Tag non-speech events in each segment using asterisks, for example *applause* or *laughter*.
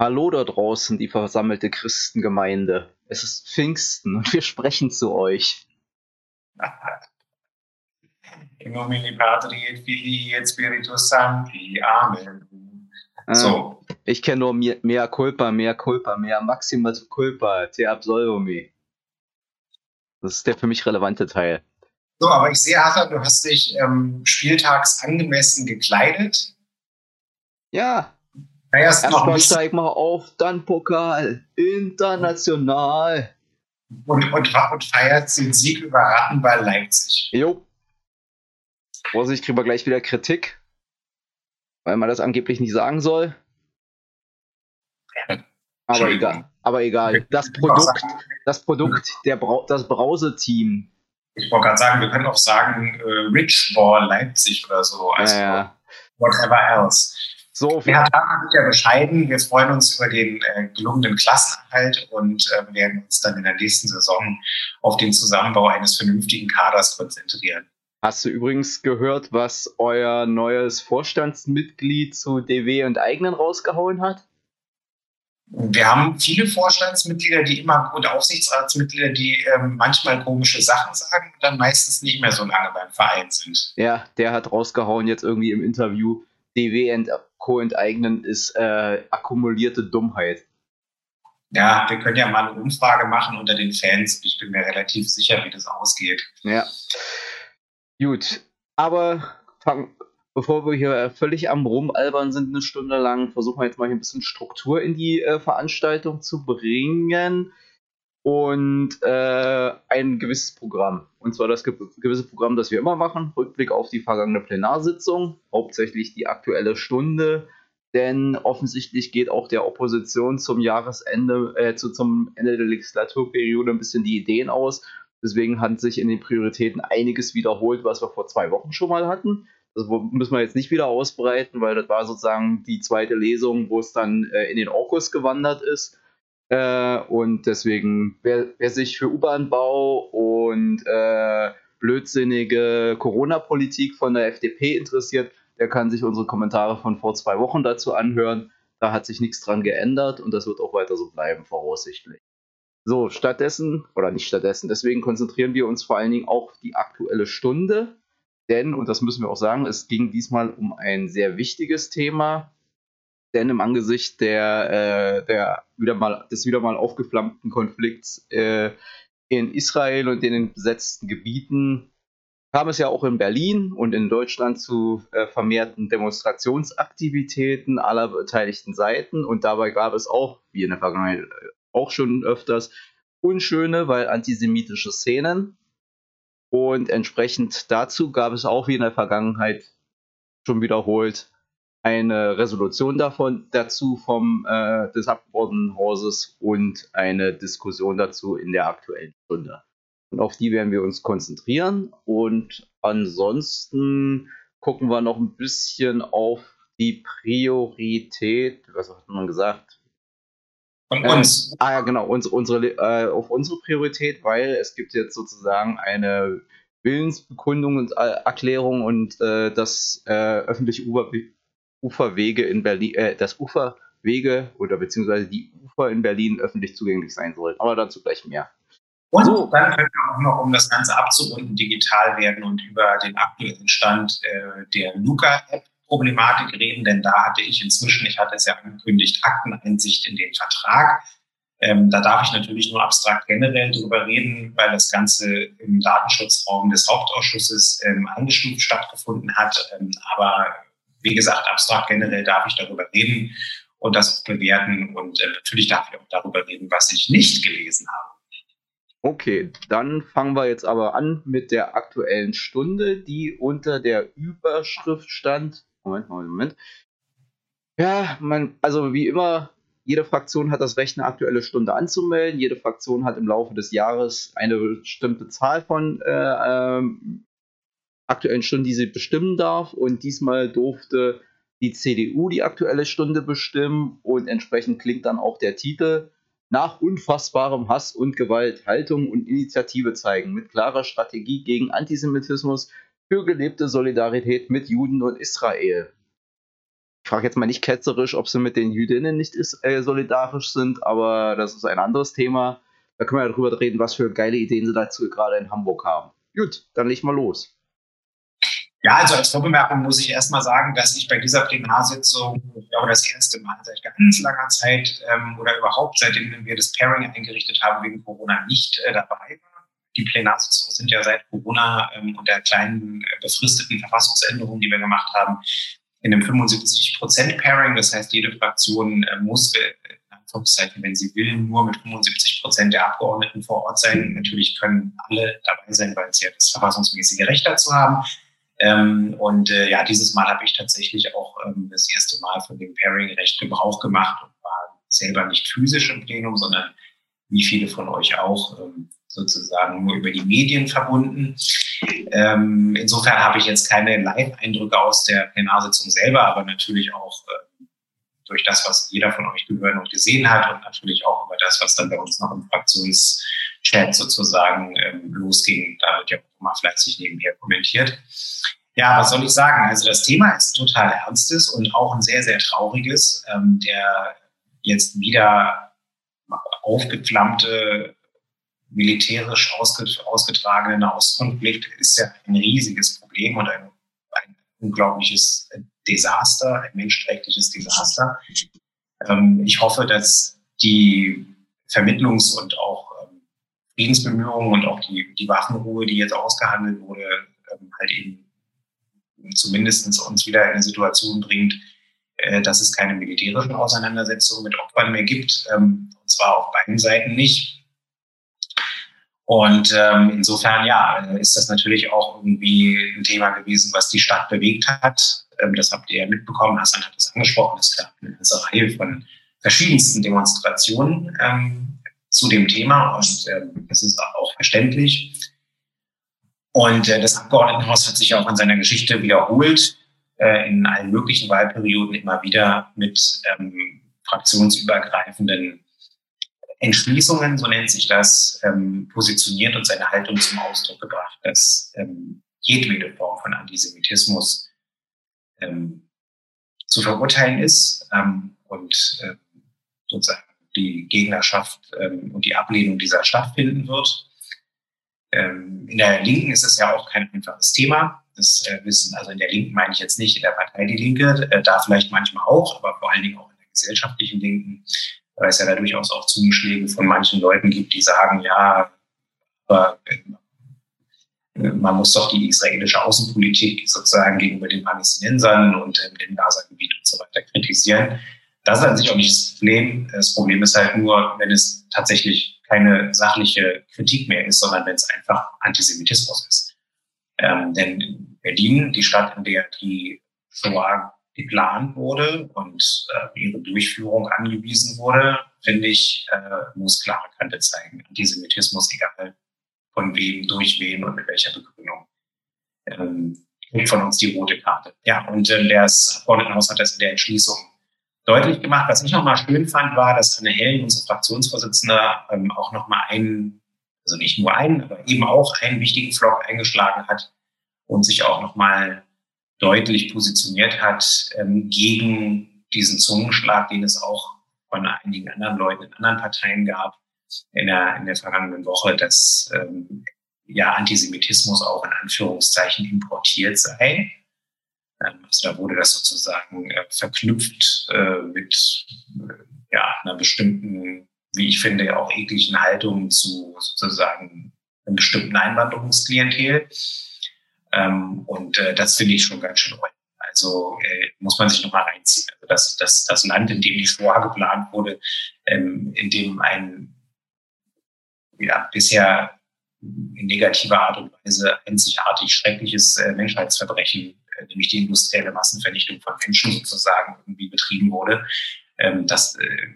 Hallo da draußen, die versammelte Christengemeinde. Es ist Pfingsten und wir sprechen zu euch. In nomine Patri et Filii et Spiritus Sancti. Amen. Ah, so. Ich kenne nur mehr culpa, mehr culpa, mehr maxima culpa, te absolvo me. Das ist der für mich relevante Teil. So, aber ich sehe, Hassan, du hast dich ähm, spieltags angemessen gekleidet. Ja, Erst Erstmal steig mal auf, dann Pokal, international. Und, und, und feiert den Sieg über Rattenball Leipzig. Jo. Vorsicht, kriegen wir gleich wieder Kritik, weil man das angeblich nicht sagen soll. Aber egal. Aber egal. Das Produkt, das Produkt, der Brau das Brause-Team. Ich wollte gerade sagen, wir können auch sagen äh, Rich Ball Leipzig oder so. Also ja, ja. whatever else. So, ja, da sind ja bescheiden. Wir freuen uns über den äh, gelungenen Klassenerhalt und äh, werden uns dann in der nächsten Saison auf den Zusammenbau eines vernünftigen Kaders konzentrieren. Hast du übrigens gehört, was euer neues Vorstandsmitglied zu DW und eigenen rausgehauen hat? Wir haben viele Vorstandsmitglieder, die immer und Aufsichtsratsmitglieder, die ähm, manchmal komische Sachen sagen und dann meistens nicht mehr so lange beim Verein sind. Ja, der hat rausgehauen jetzt irgendwie im Interview, DW und Co. enteignen ist äh, akkumulierte Dummheit. Ja, wir können ja mal eine Umfrage machen unter den Fans. Ich bin mir relativ sicher, wie das ausgeht. Ja. Gut, aber fang, bevor wir hier völlig am Rumalbern sind, eine Stunde lang, versuchen wir jetzt mal hier ein bisschen Struktur in die äh, Veranstaltung zu bringen und äh, ein gewisses Programm. Und zwar das ge gewisse Programm, das wir immer machen. Rückblick auf die vergangene Plenarsitzung, hauptsächlich die aktuelle Stunde. Denn offensichtlich geht auch der Opposition zum Jahresende, äh, zu, zum Ende der Legislaturperiode ein bisschen die Ideen aus. Deswegen hat sich in den Prioritäten einiges wiederholt, was wir vor zwei Wochen schon mal hatten. Das müssen wir jetzt nicht wieder ausbreiten, weil das war sozusagen die zweite Lesung, wo es dann äh, in den Orkus gewandert ist. Äh, und deswegen, wer, wer, sich für U-Bahn-Bau und äh, blödsinnige Corona-Politik von der FDP interessiert, der kann sich unsere Kommentare von vor zwei Wochen dazu anhören. Da hat sich nichts dran geändert und das wird auch weiter so bleiben, voraussichtlich. So, stattdessen, oder nicht stattdessen, deswegen konzentrieren wir uns vor allen Dingen auf die aktuelle Stunde. Denn, und das müssen wir auch sagen, es ging diesmal um ein sehr wichtiges Thema, denn im Angesicht der, äh, der wieder mal, des wieder mal aufgeflammten Konflikts äh, in Israel und in den besetzten Gebieten kam es ja auch in Berlin und in Deutschland zu äh, vermehrten Demonstrationsaktivitäten aller beteiligten Seiten. Und dabei gab es auch, wie in der Vergangenheit äh, auch schon öfters, unschöne, weil antisemitische Szenen. Und entsprechend dazu gab es auch wie in der Vergangenheit schon wiederholt eine Resolution davon dazu vom äh, des Abgeordnetenhauses und eine Diskussion dazu in der aktuellen Stunde. Und auf die werden wir uns konzentrieren. Und ansonsten gucken wir noch ein bisschen auf die Priorität, was hat man gesagt? Von uns. Äh, ah ja, genau, uns, unsere, äh, auf unsere Priorität, weil es gibt jetzt sozusagen eine Willensbekundung und äh, Erklärung und äh, das äh, öffentliche Überblick Uferwege in Berlin, äh, das Uferwege oder beziehungsweise die Ufer in Berlin öffentlich zugänglich sein sollen. Aber dazu gleich mehr. Und so. dann können wir auch noch, um das Ganze abzurunden, digital werden und über den aktuellen Stand äh, der Luca-App Problematik reden, denn da hatte ich inzwischen, ich hatte es ja angekündigt, Akteneinsicht in den Vertrag. Ähm, da darf ich natürlich nur abstrakt generell drüber reden, weil das Ganze im Datenschutzraum des Hauptausschusses ähm, eingestuft stattgefunden hat. Ähm, aber wie gesagt, abstrakt generell darf ich darüber reden und das bewerten. Und äh, natürlich darf ich auch darüber reden, was ich nicht gelesen habe. Okay, dann fangen wir jetzt aber an mit der aktuellen Stunde, die unter der Überschrift stand. Moment, Moment, Moment. Ja, man, also wie immer, jede Fraktion hat das Recht, eine aktuelle Stunde anzumelden. Jede Fraktion hat im Laufe des Jahres eine bestimmte Zahl von äh, ähm, aktuellen Stunden, die sie bestimmen darf. Und diesmal durfte die CDU die aktuelle Stunde bestimmen und entsprechend klingt dann auch der Titel nach unfassbarem Hass und Gewalt Haltung und Initiative zeigen mit klarer Strategie gegen Antisemitismus für gelebte Solidarität mit Juden und Israel. frage jetzt mal nicht ketzerisch, ob sie mit den Jüdinnen nicht äh, solidarisch sind, aber das ist ein anderes Thema. Da können wir ja drüber reden, was für geile Ideen sie dazu gerade in Hamburg haben. Gut, dann leg mal los. Ja, also als Vorbemerkung muss ich erstmal sagen, dass ich bei dieser Plenarsitzung, ich glaube, das erste Mal seit ganz langer Zeit ähm, oder überhaupt seitdem wir das Pairing eingerichtet haben wegen Corona nicht äh, dabei war. Die Plenarsitzungen sind ja seit Corona ähm, und der kleinen äh, befristeten Verfassungsänderung, die wir gemacht haben, in einem 75-Prozent-Pairing. Das heißt, jede Fraktion äh, muss, äh, wenn sie will, nur mit 75 Prozent der Abgeordneten vor Ort sein. Natürlich können alle dabei sein, weil sie ja das verfassungsmäßige Recht dazu haben. Ähm, und äh, ja, dieses Mal habe ich tatsächlich auch ähm, das erste Mal von dem Pairing-Recht Gebrauch gemacht und war selber nicht physisch im Plenum, sondern wie viele von euch auch ähm, sozusagen nur über die Medien verbunden. Ähm, insofern habe ich jetzt keine Live-Eindrücke aus der Plenarsitzung selber, aber natürlich auch äh, durch das, was jeder von euch gehört und gesehen hat und natürlich auch über das, was dann bei uns noch im Fraktionschat sozusagen ähm, losging. Da wird ja auch immer fleißig nebenher kommentiert. Ja, was soll ich sagen? Also das Thema ist total ernstes und auch ein sehr, sehr trauriges. Ähm, der jetzt wieder aufgeflammte militärisch ausgetragene Nahostkonflikt ist ja ein riesiges Problem und ein, ein unglaubliches Desaster, ein menschenrechtliches Desaster. Ähm, ich hoffe, dass die Vermittlungs- und auch Friedensbemühungen und auch die, die Waffenruhe, die jetzt ausgehandelt wurde, ähm, halt eben zumindest uns wieder in eine Situation bringt, äh, dass es keine militärischen Auseinandersetzungen mit Opfern mehr gibt. Ähm, und zwar auf beiden Seiten nicht. Und ähm, insofern, ja, ist das natürlich auch irgendwie ein Thema gewesen, was die Stadt bewegt hat. Ähm, das habt ihr ja mitbekommen, Hassan hat das angesprochen. Es gab eine ganze Reihe von verschiedensten Demonstrationen ähm, zu dem Thema und ähm, das ist auch verständlich. Und äh, das Abgeordnetenhaus hat sich auch in seiner Geschichte wiederholt, äh, in allen möglichen Wahlperioden immer wieder mit ähm, fraktionsübergreifenden Entschließungen, so nennt sich das, ähm, positioniert und seine Haltung zum Ausdruck gebracht, dass ähm, jedwede Form von Antisemitismus ähm, zu verurteilen ist ähm, und äh, sozusagen die Gegnerschaft ähm, und die Ablehnung dieser stattfinden wird. Ähm, in der Linken ist es ja auch kein einfaches Thema. Das äh, wissen, also in der Linken meine ich jetzt nicht in der Partei Die Linke, äh, da vielleicht manchmal auch, aber vor allen Dingen auch in der gesellschaftlichen Linken weil es ja da durchaus auch Zungenschläge von manchen Leuten gibt, die sagen, ja, aber äh, man muss doch die israelische Außenpolitik sozusagen gegenüber den Palästinensern und ähm, dem Gaza-Gebiet und so weiter kritisieren. Das ist an sich auch nicht das Problem. Das Problem ist halt nur, wenn es tatsächlich keine sachliche Kritik mehr ist, sondern wenn es einfach Antisemitismus ist. Ähm, denn Berlin, die Stadt, in der die Shoah geplant wurde und äh, ihre Durchführung angewiesen wurde, finde ich, äh, muss klare Kante zeigen. Antisemitismus, egal von wem, durch wen und mit welcher Begründung, ähm, kriegt von uns die rote Karte. Ja, und äh, das Abgeordnetenhaus hat das in der Entschließung deutlich gemacht. Was ich nochmal schön fand, war, dass Anne Hellen, unsere Fraktionsvorsitzende, ähm, auch nochmal einen, also nicht nur einen, aber eben auch einen wichtigen Flock eingeschlagen hat und sich auch nochmal deutlich positioniert hat ähm, gegen diesen Zungenschlag, den es auch von einigen anderen Leuten in anderen Parteien gab in der, in der vergangenen Woche, dass ähm, ja Antisemitismus auch in Anführungszeichen importiert sei. Ähm, also da wurde das sozusagen äh, verknüpft äh, mit äh, ja, einer bestimmten, wie ich finde, auch ekligen Haltung zu sozusagen einem bestimmten Einwanderungsklientel. Ähm, und das finde ich schon ganz schön. Also äh, muss man sich nochmal reinziehen. Also das, das, das Land, in dem die Shoah geplant wurde, ähm, in dem ein ja, bisher in negativer Art und Weise einzigartig schreckliches Menschheitsverbrechen, nämlich die industrielle Massenvernichtung von Menschen sozusagen irgendwie betrieben wurde, ähm, dass äh,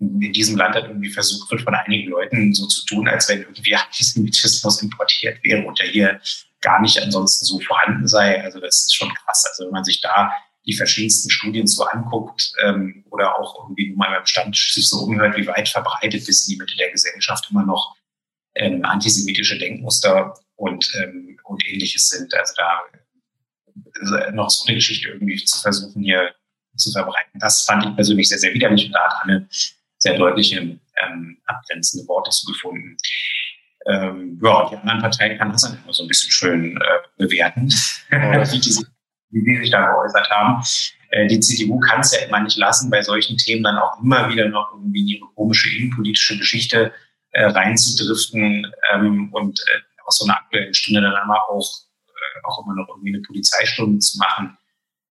in diesem Land hat irgendwie versucht wird, von einigen Leuten so zu tun, als wenn irgendwie *laughs* Antisemitismus importiert wäre und der hier gar nicht ansonsten so vorhanden sei. Also das ist schon krass. Also wenn man sich da die verschiedensten Studien so anguckt ähm, oder auch irgendwie mal beim Stand sich so umhört, wie weit verbreitet bis in die Mitte der Gesellschaft immer noch ähm, antisemitische Denkmuster und, ähm, und ähnliches sind. Also da noch so eine Geschichte irgendwie zu versuchen, hier zu verbreiten. Das fand ich persönlich sehr, sehr widerlich und da hat Anne sehr deutliche ähm, abgrenzende Worte zu gefunden. Ähm, ja, die anderen Parteien kann das dann immer so ein bisschen schön äh, bewerten, *laughs* wie, die sich, wie die sich da geäußert haben. Äh, die CDU kann es ja immer nicht lassen, bei solchen Themen dann auch immer wieder noch irgendwie in ihre komische innenpolitische Geschichte äh, reinzudriften ähm, und äh, aus so einer aktuellen Stunde dann aber auch, äh, auch immer noch irgendwie eine Polizeistunde zu machen.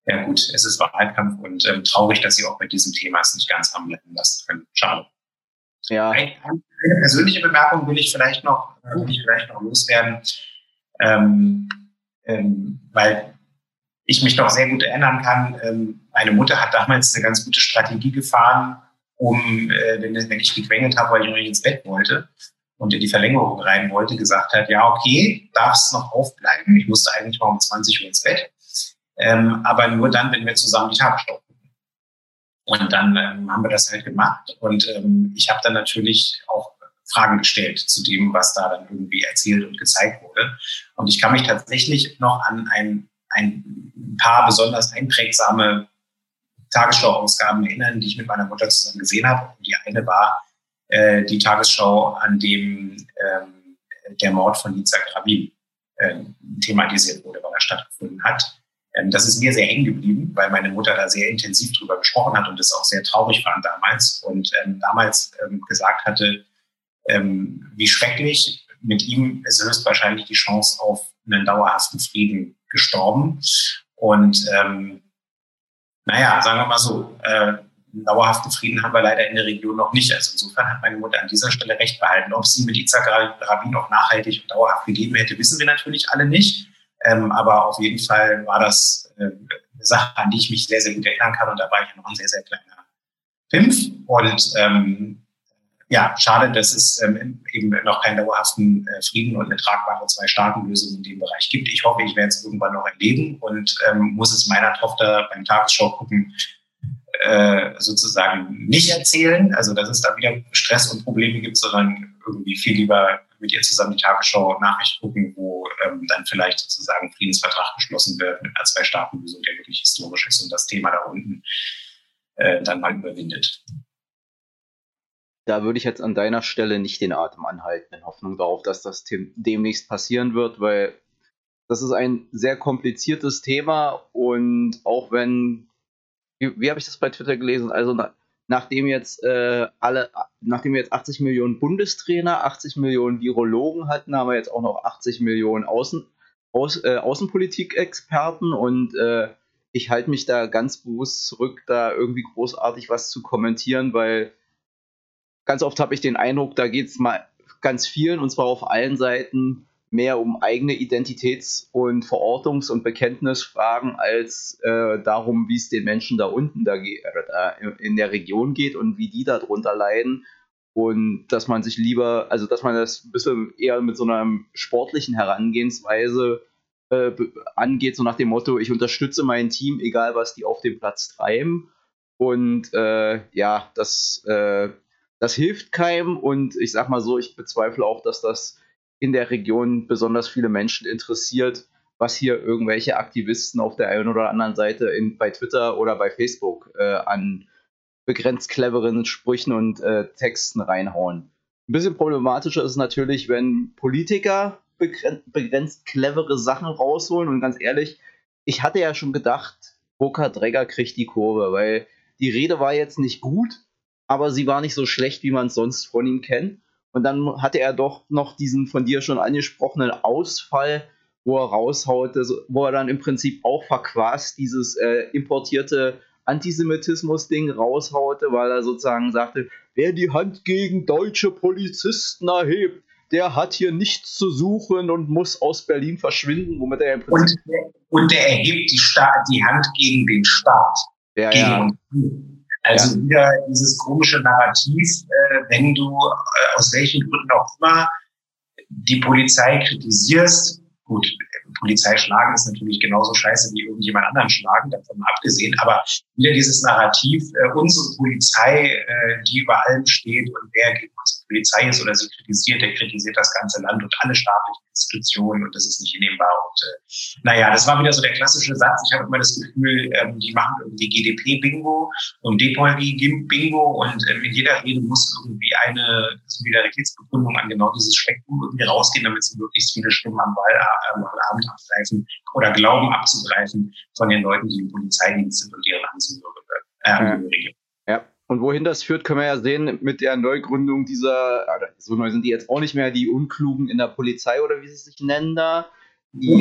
Ja gut, es ist Wahlkampf und ähm, traurig, dass sie auch bei diesem Thema es nicht ganz haben bleiben lassen können. Schade. Ja. Eine, eine persönliche Bemerkung will ich vielleicht noch, äh, will ich vielleicht noch loswerden, ähm, ähm, weil ich mich noch sehr gut erinnern kann. Ähm, meine Mutter hat damals eine ganz gute Strategie gefahren, um, äh, wenn, wenn ich gequengelt habe, weil ich noch nicht ins Bett wollte und in die Verlängerung rein wollte, gesagt hat, ja, okay, darfst noch aufbleiben. Ich musste eigentlich mal um 20 Uhr ins Bett. Ähm, aber nur dann, wenn wir zusammen die Tagesschau gucken. Und dann ähm, haben wir das halt gemacht. Und ähm, ich habe dann natürlich auch Fragen gestellt zu dem, was da dann irgendwie erzählt und gezeigt wurde. Und ich kann mich tatsächlich noch an ein, ein paar besonders einprägsame Tagesschau-Ausgaben erinnern, die ich mit meiner Mutter zusammen gesehen habe. Und die eine war äh, die Tagesschau, an dem ähm, der Mord von Yitzhak Rabin äh, thematisiert wurde, weil er stattgefunden hat. Ähm, das ist mir sehr hängen geblieben, weil meine Mutter da sehr intensiv drüber gesprochen hat und es auch sehr traurig fand damals und ähm, damals ähm, gesagt hatte, ähm, wie schrecklich mit ihm ist höchstwahrscheinlich die Chance auf einen dauerhaften Frieden gestorben. Und ähm, naja, sagen wir mal so, äh, dauerhaften Frieden haben wir leider in der Region noch nicht. Also insofern hat meine Mutter an dieser Stelle recht behalten. Ob sie mit Isaac Rabin auch nachhaltig und dauerhaft gegeben hätte, wissen wir natürlich alle nicht. Ähm, aber auf jeden Fall war das äh, eine Sache, an die ich mich sehr, sehr gut erinnern kann. Und da war ich noch ein sehr, sehr kleiner Fünf. Und ähm, ja, schade, dass es ähm, eben noch keinen dauerhaften äh, Frieden und eine tragbare Zwei-Staaten-Lösung in dem Bereich gibt. Ich hoffe, ich werde es irgendwann noch erleben und ähm, muss es meiner Tochter beim Tagesschau gucken äh, sozusagen nicht erzählen, also dass es da wieder Stress und Probleme gibt, sondern irgendwie viel lieber mit ihr zusammen die Tagesschau-Nachricht gucken, wo ähm, dann vielleicht sozusagen Friedensvertrag geschlossen wird mit einer Zwei-Staaten-Lösung, der wirklich historisch ist und das Thema da unten äh, dann mal überwindet. Da würde ich jetzt an deiner Stelle nicht den Atem anhalten, in Hoffnung darauf, dass das demnächst passieren wird, weil das ist ein sehr kompliziertes Thema und auch wenn, wie, wie habe ich das bei Twitter gelesen? Also nachdem jetzt äh, alle, nachdem wir jetzt 80 Millionen Bundestrainer, 80 Millionen Virologen hatten, haben wir jetzt auch noch 80 Millionen Außen, Aus, äh, Außenpolitik-Experten und äh, ich halte mich da ganz bewusst zurück, da irgendwie großartig was zu kommentieren, weil ganz oft habe ich den Eindruck, da geht es mal ganz vielen und zwar auf allen Seiten mehr um eigene Identitäts- und Verortungs- und Bekenntnisfragen als äh, darum, wie es den Menschen da unten da, äh, in der Region geht und wie die darunter leiden. Und dass man sich lieber, also dass man das ein bisschen eher mit so einer sportlichen Herangehensweise äh, angeht, so nach dem Motto, ich unterstütze mein Team, egal was die auf dem Platz treiben. Und äh, ja, das, äh, das hilft keinem. Und ich sag mal so, ich bezweifle auch, dass das in der Region besonders viele Menschen interessiert, was hier irgendwelche Aktivisten auf der einen oder anderen Seite in, bei Twitter oder bei Facebook äh, an begrenzt cleveren Sprüchen und äh, Texten reinhauen. Ein bisschen problematischer ist es natürlich, wenn Politiker begrenzt clevere Sachen rausholen und ganz ehrlich, ich hatte ja schon gedacht, Burkhard Dregger kriegt die Kurve, weil die Rede war jetzt nicht gut, aber sie war nicht so schlecht, wie man es sonst von ihm kennt. Und dann hatte er doch noch diesen von dir schon angesprochenen Ausfall, wo er raushaute, wo er dann im Prinzip auch verquast dieses äh, importierte Antisemitismus-Ding raushaute, weil er sozusagen sagte, wer die Hand gegen deutsche Polizisten erhebt, der hat hier nichts zu suchen und muss aus Berlin verschwinden, womit er im Prinzip. Und, und er erhebt die, Staat, die Hand gegen den Staat. Ja, gegen ja. Also ja. wieder dieses komische Narrativ, äh, wenn du äh, aus welchen Gründen auch immer die Polizei kritisierst, gut, Polizei schlagen ist natürlich genauso scheiße wie irgendjemand anderen schlagen, davon mal abgesehen, aber wieder dieses Narrativ, äh, unsere Polizei, äh, die über allem steht und wer gegen was Polizei ist oder sie kritisiert, der kritisiert das ganze Land und alle staatlichen Institutionen und das ist nicht hinnehmbar. Und äh, naja, das war wieder so der klassische Satz. Ich habe immer das Gefühl, ähm, die machen irgendwie GDP-Bingo und Depolgi-Bingo und ähm, in jeder Rede muss irgendwie eine Solidaritätsbegründung an genau dieses Spektrum irgendwie rausgehen, damit sie möglichst viele Stimmen am Wahlabend äh, abgreifen oder glauben abzugreifen von den Leuten, die im Polizeidienst sind und deren Angehörige. Äh, ja. Und wohin das führt, können wir ja sehen mit der Neugründung dieser, so neu sind die jetzt auch nicht mehr, die Unklugen in der Polizei oder wie sie sich nennen da. Die,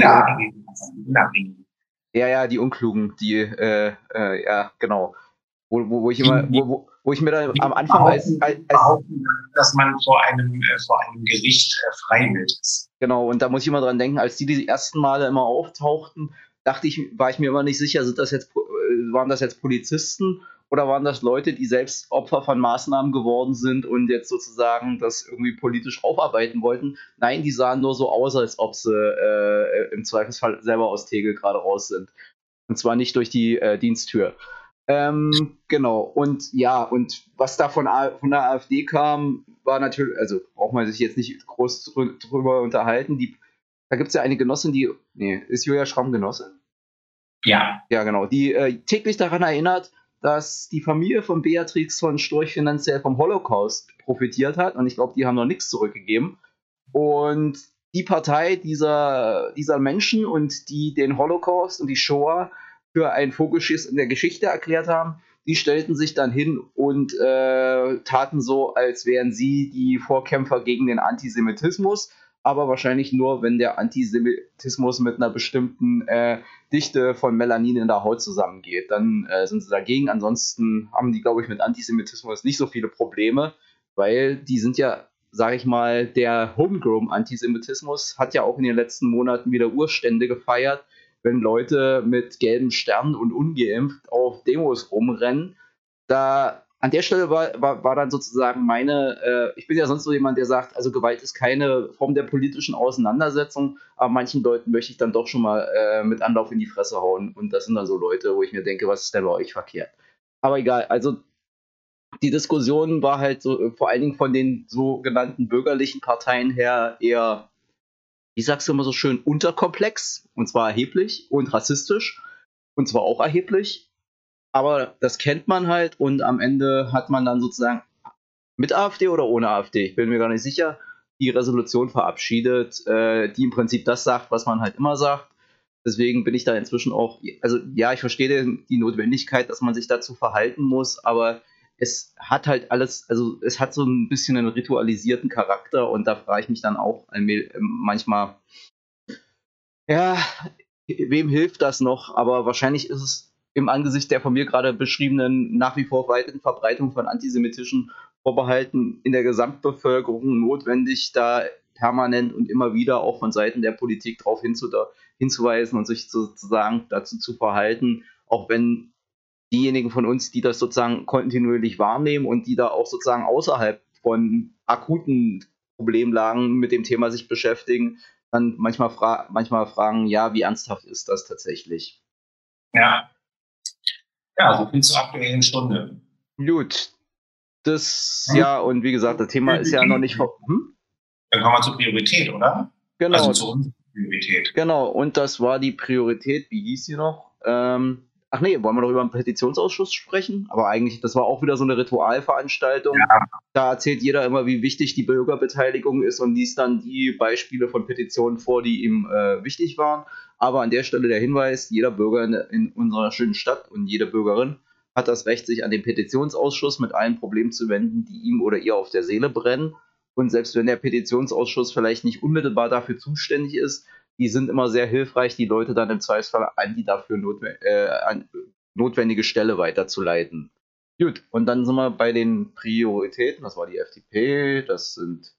Ja, ja, die Unklugen, die, äh, äh, ja, genau. Wo, wo, wo ich immer, wo, wo, ich mir dann am Anfang als, als, als dass man vor einem, äh, vor einem Gericht äh, freiwillig ist. Genau, und da muss ich immer dran denken, als die die ersten Male immer auftauchten, dachte ich, war ich mir immer nicht sicher, sind das jetzt, äh, waren das jetzt Polizisten oder waren das Leute, die selbst Opfer von Maßnahmen geworden sind und jetzt sozusagen das irgendwie politisch aufarbeiten wollten? Nein, die sahen nur so aus, als ob sie äh, im Zweifelsfall selber aus Tegel gerade raus sind. Und zwar nicht durch die äh, Diensttür. Ähm, genau, und ja, und was da von, von der AfD kam, war natürlich, also braucht man sich jetzt nicht groß drüber unterhalten. Die, da gibt es ja eine Genossin, die, nee, ist Julia Schramm Genossin? Ja. Ja, genau, die äh, täglich daran erinnert, dass die Familie von Beatrix von Storch finanziell vom Holocaust profitiert hat und ich glaube, die haben noch nichts zurückgegeben. Und die Partei dieser, dieser Menschen und die den Holocaust und die Shoah für ein Vogelschiss in der Geschichte erklärt haben, die stellten sich dann hin und äh, taten so, als wären sie die Vorkämpfer gegen den Antisemitismus aber wahrscheinlich nur, wenn der Antisemitismus mit einer bestimmten äh, Dichte von Melanin in der Haut zusammengeht. Dann äh, sind sie dagegen. Ansonsten haben die, glaube ich, mit Antisemitismus nicht so viele Probleme, weil die sind ja, sage ich mal, der Homegrown-Antisemitismus hat ja auch in den letzten Monaten wieder Urstände gefeiert, wenn Leute mit gelben Sternen und ungeimpft auf Demos rumrennen. Da an der Stelle war, war, war dann sozusagen meine, äh, ich bin ja sonst so jemand, der sagt, also Gewalt ist keine Form der politischen Auseinandersetzung, aber manchen Leuten möchte ich dann doch schon mal äh, mit Anlauf in die Fresse hauen. Und das sind dann so Leute, wo ich mir denke, was ist denn bei euch verkehrt? Aber egal, also die Diskussion war halt so, äh, vor allen Dingen von den sogenannten bürgerlichen Parteien her eher, wie sagst du immer so schön, unterkomplex, und zwar erheblich und rassistisch, und zwar auch erheblich aber das kennt man halt und am Ende hat man dann sozusagen mit AfD oder ohne AfD, ich bin mir gar nicht sicher, die Resolution verabschiedet, äh, die im Prinzip das sagt, was man halt immer sagt. Deswegen bin ich da inzwischen auch, also ja, ich verstehe die Notwendigkeit, dass man sich dazu verhalten muss, aber es hat halt alles, also es hat so ein bisschen einen ritualisierten Charakter und da frage ich mich dann auch manchmal, ja, wem hilft das noch? Aber wahrscheinlich ist es im Angesicht der von mir gerade beschriebenen nach wie vor weiteren Verbreitung von antisemitischen Vorbehalten in der Gesamtbevölkerung notwendig, da permanent und immer wieder auch von Seiten der Politik darauf hinzuweisen und sich sozusagen dazu zu verhalten, auch wenn diejenigen von uns, die das sozusagen kontinuierlich wahrnehmen und die da auch sozusagen außerhalb von akuten Problemlagen mit dem Thema sich beschäftigen, dann manchmal, fra manchmal fragen, ja, wie ernsthaft ist das tatsächlich? Ja, ja, so viel zur aktuellen Stunde. Gut. Das, hm? ja, und wie gesagt, das Thema ist ja noch nicht. Hm? Dann kommen wir zur Priorität, oder? Genau. Also zu unserer Priorität. Genau, und das war die Priorität, wie hieß sie noch? Ähm, ach nee, wollen wir doch über einen Petitionsausschuss sprechen? Aber eigentlich, das war auch wieder so eine Ritualveranstaltung. Ja. Da erzählt jeder immer, wie wichtig die Bürgerbeteiligung ist und liest dann die Beispiele von Petitionen vor, die ihm äh, wichtig waren. Aber an der Stelle der Hinweis, jeder Bürger in, unserer schönen Stadt und jede Bürgerin hat das Recht, sich an den Petitionsausschuss mit allen Problemen zu wenden, die ihm oder ihr auf der Seele brennen. Und selbst wenn der Petitionsausschuss vielleicht nicht unmittelbar dafür zuständig ist, die sind immer sehr hilfreich, die Leute dann im Zweifelsfall an die dafür notwe äh, an notwendige Stelle weiterzuleiten. Gut, und dann sind wir bei den Prioritäten. Das war die FDP, das sind.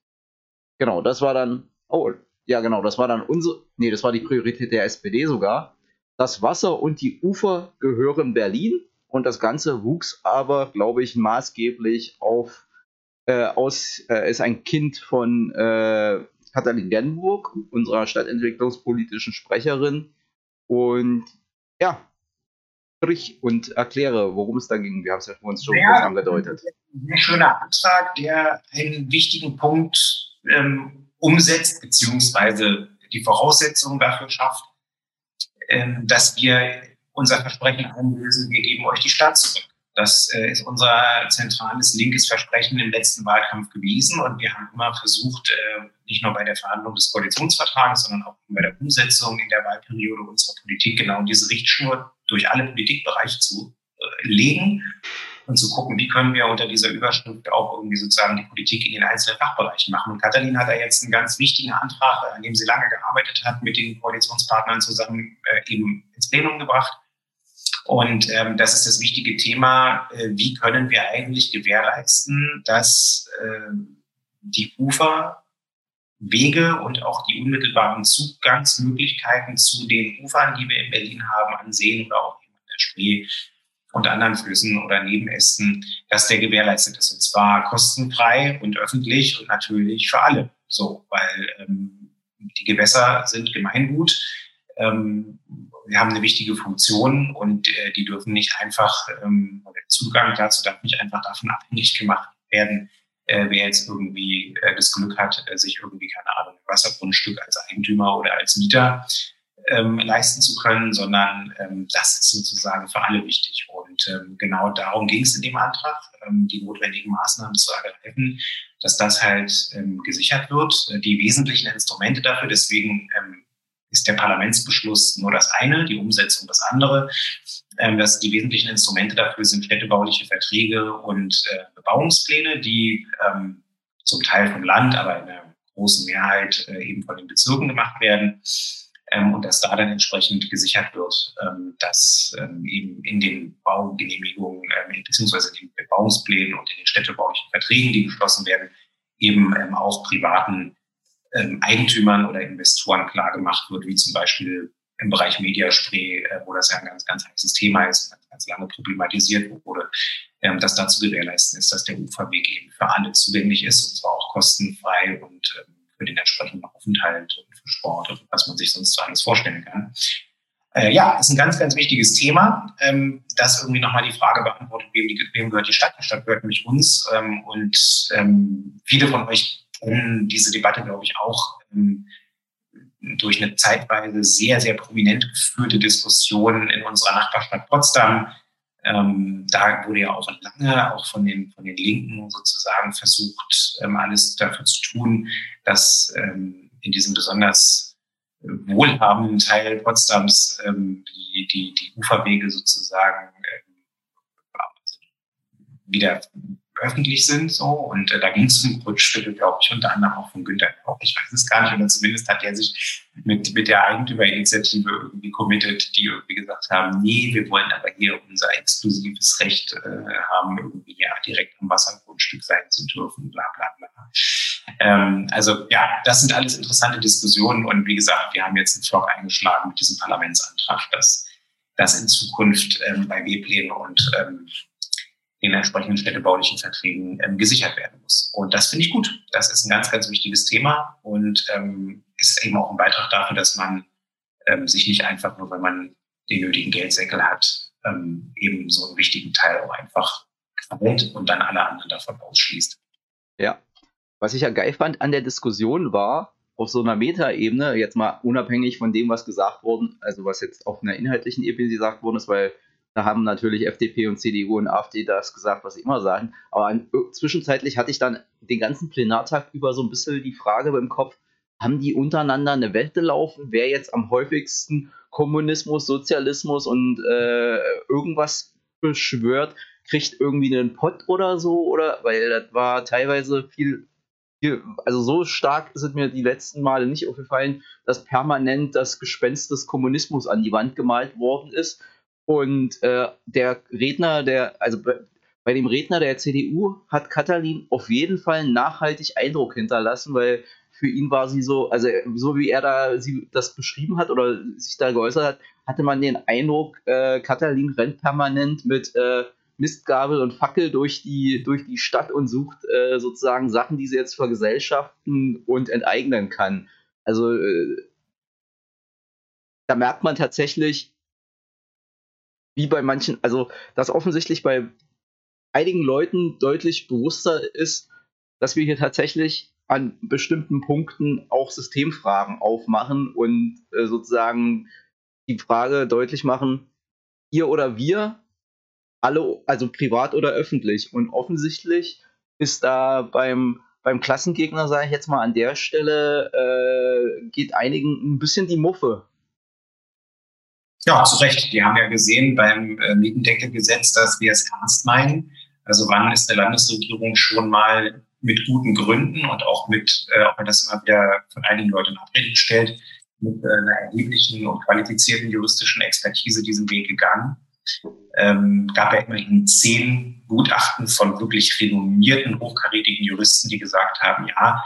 Genau, das war dann. Oh, ja, genau, das war dann unsere, nee, das war die Priorität der SPD sogar. Das Wasser und die Ufer gehören Berlin und das Ganze wuchs aber, glaube ich, maßgeblich auf, äh, aus, äh, ist ein Kind von äh, Katalin Genburg, unserer stadtentwicklungspolitischen Sprecherin. Und ja, sprich und erkläre, worum es da ging. Wir haben es ja uns schon ja, kurz angedeutet. Ein schöner Antrag, der einen wichtigen Punkt ähm, umsetzt, beziehungsweise die Voraussetzungen dafür schafft, ähm, dass wir unser Versprechen einlösen, wir geben euch die Stadt zurück. Das äh, ist unser zentrales linkes Versprechen im letzten Wahlkampf gewesen. Und wir haben immer versucht, äh, nicht nur bei der Verhandlung des Koalitionsvertrages, sondern auch bei der Umsetzung in der Wahlperiode unserer Politik genau diese Richtschnur durch alle Politikbereiche zu äh, legen und zu gucken, wie können wir unter dieser Überschrift auch irgendwie sozusagen die Politik in den einzelnen Fachbereichen machen. Und Katalin hat da jetzt einen ganz wichtigen Antrag, an dem sie lange gearbeitet hat, mit den Koalitionspartnern zusammen eben ins Plenum gebracht und ähm, das ist das wichtige Thema, äh, wie können wir eigentlich gewährleisten, dass äh, die Uferwege und auch die unmittelbaren Zugangsmöglichkeiten zu den Ufern, die wir in Berlin haben, an Seen oder auch in der Spree und anderen Flüssen oder Nebenästen, dass der gewährleistet ist. Und zwar kostenfrei und öffentlich und natürlich für alle. So, weil ähm, die Gewässer sind Gemeingut. Ähm, wir haben eine wichtige Funktion und äh, die dürfen nicht einfach, ähm, der Zugang dazu darf nicht einfach davon abhängig gemacht werden, äh, wer jetzt irgendwie äh, das Glück hat, äh, sich irgendwie, keine Ahnung, Wassergrundstück als Eigentümer oder als Mieter ähm, leisten zu können, sondern ähm, das ist sozusagen für alle wichtig. Und ähm, genau darum ging es in dem Antrag, ähm, die notwendigen Maßnahmen zu ergreifen, dass das halt ähm, gesichert wird. Die wesentlichen Instrumente dafür, deswegen ähm, ist der Parlamentsbeschluss nur das eine, die Umsetzung das andere. Ähm, dass die wesentlichen Instrumente dafür sind städtebauliche Verträge und äh, Bebauungspläne, die ähm, zum Teil vom Land, aber in der großen Mehrheit äh, eben von den Bezirken gemacht werden. Ähm, und dass da dann entsprechend gesichert wird, ähm, dass ähm, eben in den Baugenehmigungen ähm, beziehungsweise den Bebauungsplänen und in den städtebaulichen Verträgen, die geschlossen werden, eben ähm, auch privaten ähm, Eigentümern oder Investoren klargemacht wird, wie zum Beispiel im Bereich Mediaspray, äh, wo das ja ein ganz, ganz heißes Thema ist, ganz, ganz lange problematisiert wurde, ähm, dass da zu gewährleisten ist, dass der Uferweg eben für alle zugänglich ist und zwar auch kostenfrei und ähm, für den entsprechenden Aufenthalt und für Sport und was man sich sonst so alles vorstellen kann. Äh, ja, ist ein ganz, ganz wichtiges Thema, ähm, das irgendwie nochmal die Frage beantwortet, wem, die, wem gehört die Stadt? Die Stadt gehört nämlich uns ähm, und ähm, viele von euch um diese Debatte, glaube ich, auch ähm, durch eine zeitweise sehr, sehr prominent geführte Diskussion in unserer Nachbarstadt Potsdam. Ähm, da wurde ja auch lange auch von den, von den Linken sozusagen versucht, ähm, alles dafür zu tun, dass ähm, in diesem besonders wohlhabenden Teil Potsdams ähm, die, die, die Uferwege sozusagen ähm, wieder öffentlich sind. So. Und äh, da ging es um Grundstücke, glaube ich, unter anderem auch von Günter Koch. Ich weiß es gar nicht, oder zumindest hat er sich mit, mit der Eigentümerinitiative irgendwie committed, die irgendwie gesagt haben, nee, wir wollen aber hier unser exklusives Recht äh, haben, irgendwie ja direkt am Wassergrundstück sein zu dürfen, bla bla bla. Ähm, also ja, das sind alles interessante Diskussionen und wie gesagt, wir haben jetzt einen Vlog eingeschlagen mit diesem Parlamentsantrag, dass das in Zukunft ähm, bei W-Plänen und ähm, den entsprechenden städtebaulichen Verträgen ähm, gesichert werden muss. Und das finde ich gut. Das ist ein ganz, ganz wichtiges Thema und ähm, ist eben auch ein Beitrag dafür, dass man ähm, sich nicht einfach nur, wenn man den nötigen Geldsäckel hat, ähm, eben so einen wichtigen Teil auch einfach verwählt und dann alle anderen davon ausschließt. Ja. Was ich ja geil fand an der Diskussion war, auf so einer Metaebene, jetzt mal unabhängig von dem, was gesagt worden, also was jetzt auf einer inhaltlichen Ebene gesagt worden ist, weil da haben natürlich FDP und CDU und AfD das gesagt, was sie immer sagen. Aber ein, zwischenzeitlich hatte ich dann den ganzen Plenartag über so ein bisschen die Frage im Kopf, haben die untereinander eine Wette laufen, wer jetzt am häufigsten Kommunismus, Sozialismus und äh, irgendwas beschwört, kriegt irgendwie einen Pott oder so, oder? Weil das war teilweise viel, viel, also so stark sind mir die letzten Male nicht aufgefallen, dass permanent das Gespenst des Kommunismus an die Wand gemalt worden ist und äh, der Redner, der, also bei, dem Redner der CDU hat Katalin auf jeden Fall nachhaltig Eindruck hinterlassen, weil für ihn war sie so, also so wie er da sie das beschrieben hat oder sich da geäußert hat, hatte man den Eindruck, äh, Katalin rennt permanent mit äh, Mistgabel und Fackel durch die, durch die Stadt und sucht äh, sozusagen Sachen, die sie jetzt vergesellschaften und enteignen kann. Also äh, da merkt man tatsächlich, wie bei manchen, also dass offensichtlich bei einigen Leuten deutlich bewusster ist, dass wir hier tatsächlich an bestimmten Punkten auch Systemfragen aufmachen und äh, sozusagen die Frage deutlich machen, ihr oder wir, alle, also privat oder öffentlich. Und offensichtlich ist da beim, beim Klassengegner, sage ich jetzt mal, an der Stelle äh, geht einigen ein bisschen die Muffe. Ja, zu Recht. Die haben ja gesehen beim äh, Mietendeckelgesetz, dass wir es ernst meinen. Also wann ist eine Landesregierung schon mal mit guten Gründen und auch mit, äh, auch wenn das immer wieder von einigen Leuten in stellt, mit äh, einer erheblichen und qualifizierten juristischen Expertise diesen Weg gegangen. Ähm, gab ja immerhin zehn Gutachten von wirklich renommierten, hochkarätigen Juristen, die gesagt haben, ja,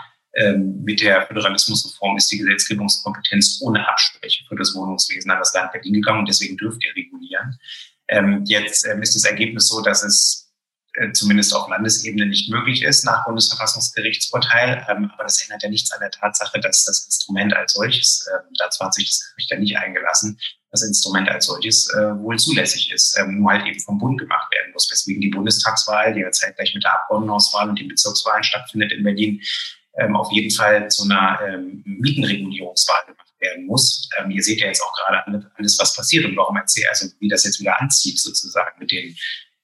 mit der Föderalismusreform ist die Gesetzgebungskompetenz ohne Abspreche für das Wohnungswesen an das Land Berlin gegangen und deswegen dürft ihr regulieren. Ähm, jetzt ähm, ist das Ergebnis so, dass es äh, zumindest auf Landesebene nicht möglich ist nach Bundesverfassungsgerichtsurteil. Ähm, aber das ändert ja nichts an der Tatsache, dass das Instrument als solches, dazu hat sich das Gericht ja nicht eingelassen, das Instrument als solches äh, wohl zulässig ist, ähm, nur halt eben vom Bund gemacht werden muss, weswegen die Bundestagswahl, die ja zeitgleich mit der Abgeordnetenhauswahl und den Bezirkswahlen stattfindet in Berlin, ähm, auf jeden Fall zu einer ähm, Mietenregulierungswahl gemacht werden muss. Ähm, ihr seht ja jetzt auch gerade alles, was passiert und warum erzählt, also wie das jetzt wieder anzieht sozusagen mit den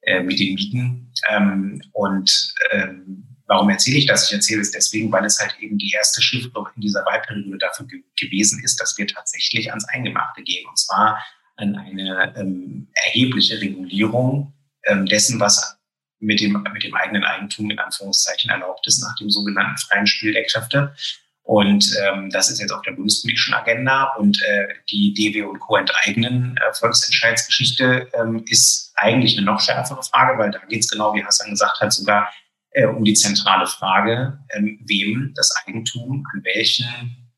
äh, mit den Mieten. Ähm, und ähm, warum erzähle ich das? Ich erzähle es deswegen, weil es halt eben die erste Schlüsselung in dieser Wahlperiode dafür ge gewesen ist, dass wir tatsächlich ans Eingemachte gehen. Und zwar an eine ähm, erhebliche Regulierung ähm, dessen, was mit dem, mit dem eigenen Eigentum in Anführungszeichen erlaubt ist, nach dem sogenannten freien Spiel der Kräfte. Und ähm, das ist jetzt auf der bundespolitischen Agenda. Und äh, die DW und Co. enteignen äh, Volksentscheidsgeschichte ähm, ist eigentlich eine noch schärfere Frage, weil da geht es genau, wie Hassan gesagt hat, sogar äh, um die zentrale Frage, ähm, wem das Eigentum an welchen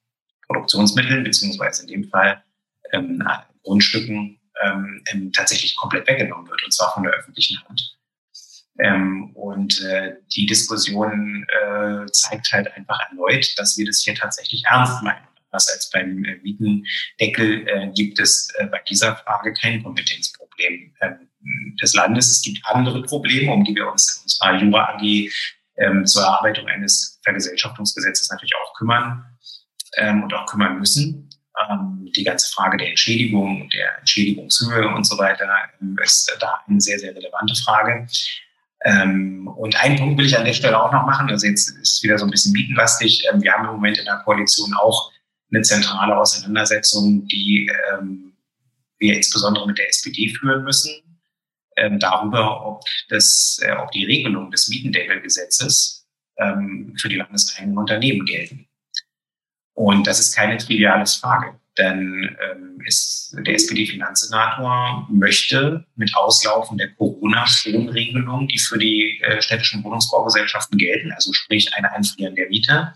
Produktionsmitteln, beziehungsweise in dem Fall ähm, Grundstücken, ähm, ähm, tatsächlich komplett weggenommen wird, und zwar von der öffentlichen Hand. Ähm, und äh, die Diskussion äh, zeigt halt einfach erneut, dass wir das hier tatsächlich ernst meinen. Was als beim äh, Mietendeckel äh, gibt es äh, bei dieser Frage kein Kompetenzproblem ähm, des Landes. Es gibt andere Probleme, um die wir uns in unserer Jura AG ähm, zur Erarbeitung eines Vergesellschaftungsgesetzes natürlich auch kümmern ähm, und auch kümmern müssen. Ähm, die ganze Frage der Entschädigung, der Entschädigungshöhe und so weiter ähm, ist da eine sehr, sehr relevante Frage. Ähm, und einen Punkt will ich an der Stelle auch noch machen. Also jetzt ist es wieder so ein bisschen mietenlastig. Ähm, wir haben im Moment in der Koalition auch eine zentrale Auseinandersetzung, die ähm, wir insbesondere mit der SPD führen müssen, ähm, darüber, ob, das, äh, ob die Regelungen des Mietendeckelgesetzes ähm, für die landeseigenen Unternehmen gelten. Und das ist keine triviale Frage. Denn ähm, ist, der SPD-Finanzsenator möchte mit Auslaufen der Corona-Schonregelung, die für die äh, städtischen Wohnungsbaugesellschaften gelten, also sprich eine Einfrieren der Miete,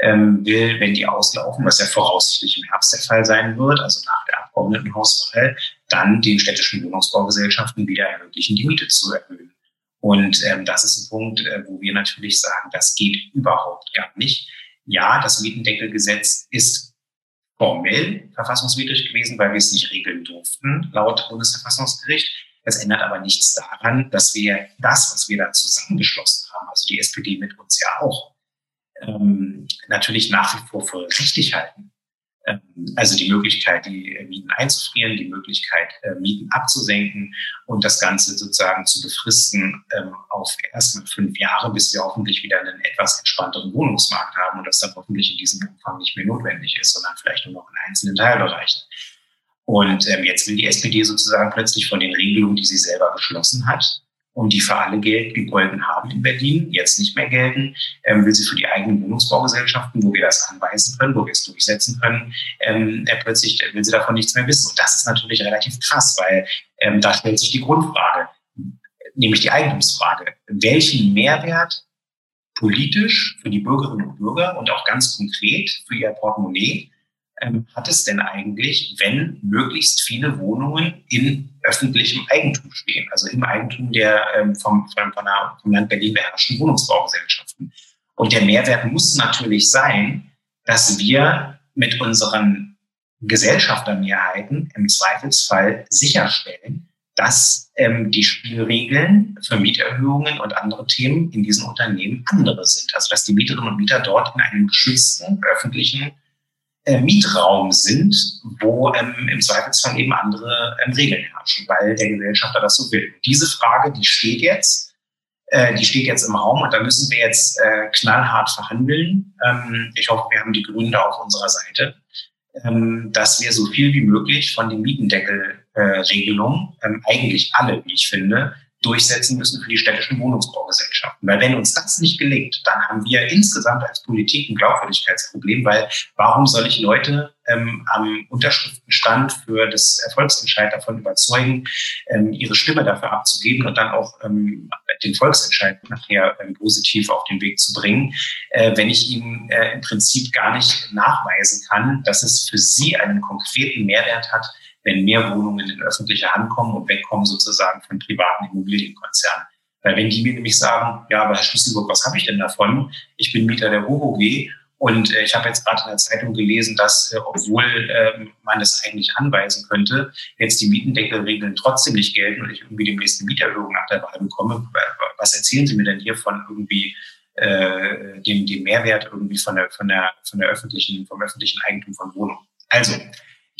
ähm, will, wenn die auslaufen, was ja voraussichtlich im Herbst der Fall sein wird, also nach der Abgeordnetenhauswahl, dann den städtischen Wohnungsbaugesellschaften wieder ermöglichen, die Miete zu erhöhen. Und ähm, das ist ein Punkt, äh, wo wir natürlich sagen, das geht überhaupt gar nicht. Ja, das Mietendeckelgesetz ist formell verfassungswidrig gewesen, weil wir es nicht regeln durften, laut Bundesverfassungsgericht. Das ändert aber nichts daran, dass wir das, was wir da zusammengeschlossen haben, also die SPD mit uns ja auch, ähm, natürlich nach wie vor für richtig halten. Ähm, also die Möglichkeit, die Mieten einzufrieren, die Möglichkeit, äh, Mieten abzusenken und das Ganze sozusagen zu befristen ähm, auf erstmal fünf Jahre, bis wir hoffentlich wieder einen etwas entspannteren Wohnungsmarkt haben und das dann hoffentlich in diesem Umfang nicht mehr notwendig ist, sondern vielleicht nur noch in einzelnen Teilbereichen. Und ähm, jetzt will die SPD sozusagen plötzlich von den Regelungen, die sie selber beschlossen hat, und die für alle gegolten haben in Berlin, jetzt nicht mehr gelten, ähm, will sie für die eigenen Wohnungsbaugesellschaften, wo wir das anweisen können, wo wir es durchsetzen können, ähm, äh, plötzlich will sie davon nichts mehr wissen. Und das ist natürlich relativ krass, weil ähm, da stellt sich die Grundfrage, nämlich die Eigentumsfrage. Welchen Mehrwert politisch für die Bürgerinnen und Bürger und auch ganz konkret für ihr Portemonnaie ähm, hat es denn eigentlich, wenn möglichst viele Wohnungen in öffentlichem Eigentum stehen, also im Eigentum der ähm, vom, vom, von der, vom Land Berlin beherrschten Wohnungsbaugesellschaften? Und der Mehrwert muss natürlich sein, dass wir mit unseren Gesellschaftermehrheiten im Zweifelsfall sicherstellen, dass ähm, die Spielregeln für Mieterhöhungen und andere Themen in diesen Unternehmen andere sind. Also dass die Mieterinnen und Mieter dort in einem geschützten öffentlichen äh, Mietraum sind, wo ähm, im Zweifelsfall eben andere ähm, Regeln herrschen, weil der Gesellschafter das so will. Diese Frage, die steht jetzt, äh, die steht jetzt im Raum und da müssen wir jetzt äh, knallhart verhandeln. Ähm, ich hoffe, wir haben die Gründe auf unserer Seite, ähm, dass wir so viel wie möglich von den Mietendeckelregelungen, äh, ähm, eigentlich alle, wie ich finde, durchsetzen müssen für die städtischen Wohnungsbaugesellschaften. Weil wenn uns das nicht gelingt, dann haben wir insgesamt als Politik ein Glaubwürdigkeitsproblem, weil warum soll ich Leute ähm, am Unterschriftenstand für das Erfolgsentscheid davon überzeugen, ähm, ihre Stimme dafür abzugeben und dann auch ähm, den Volksentscheid nachher ähm, positiv auf den Weg zu bringen, äh, wenn ich ihnen äh, im Prinzip gar nicht nachweisen kann, dass es für sie einen konkreten Mehrwert hat, wenn mehr Wohnungen in öffentliche Hand kommen und wegkommen sozusagen von privaten Immobilienkonzernen. Weil wenn die mir nämlich sagen, ja, aber Herr Schlüsselburg, was habe ich denn davon? Ich bin Mieter der HOHOG und äh, ich habe jetzt gerade in der Zeitung gelesen, dass, äh, obwohl äh, man es eigentlich anweisen könnte, jetzt die Mietendeckelregeln trotzdem nicht gelten und ich irgendwie demnächst eine Mieterhöhung nach der Wahl bekomme. Was erzählen Sie mir denn hier von irgendwie äh, dem, dem Mehrwert irgendwie von der, von der, von der öffentlichen, vom öffentlichen Eigentum von Wohnungen? Also,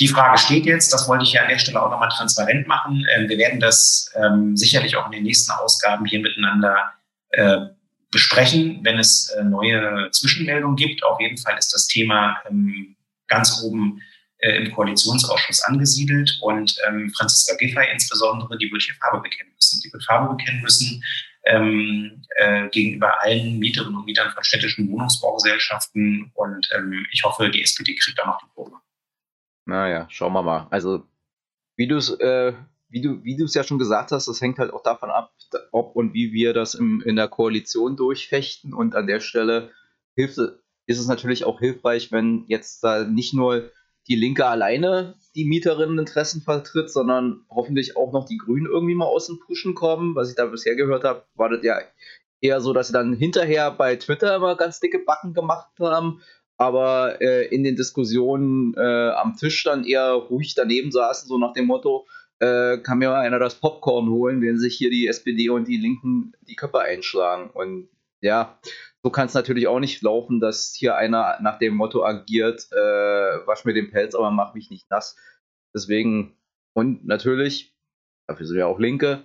die Frage steht jetzt, das wollte ich ja an der Stelle auch nochmal transparent machen. Ähm, wir werden das ähm, sicherlich auch in den nächsten Ausgaben hier miteinander äh, besprechen, wenn es äh, neue Zwischenmeldungen gibt. Auf jeden Fall ist das Thema ähm, ganz oben äh, im Koalitionsausschuss angesiedelt und Franziska Giffey insbesondere, die wird hier Farbe bekennen müssen. Die wird Farbe bekennen müssen ähm, äh, gegenüber allen Mieterinnen und Mietern von städtischen Wohnungsbaugesellschaften und ähm, ich hoffe, die SPD kriegt da noch die Probe. Naja, schauen wir mal. Also, wie du es äh, wie du wie es ja schon gesagt hast, das hängt halt auch davon ab, ob und wie wir das im, in der Koalition durchfechten. Und an der Stelle hilft, ist es natürlich auch hilfreich, wenn jetzt da nicht nur die Linke alleine die Mieterinneninteressen vertritt, sondern hoffentlich auch noch die Grünen irgendwie mal aus dem Pushen kommen. Was ich da bisher gehört habe, war das ja eher so, dass sie dann hinterher bei Twitter immer ganz dicke Backen gemacht haben aber äh, in den Diskussionen äh, am Tisch dann eher ruhig daneben saßen, so nach dem Motto, äh, kann mir einer das Popcorn holen, wenn sich hier die SPD und die Linken die Köpfe einschlagen. Und ja, so kann es natürlich auch nicht laufen, dass hier einer nach dem Motto agiert, äh, wasch mir den Pelz, aber mach mich nicht nass. Deswegen, und natürlich, dafür sind wir auch Linke,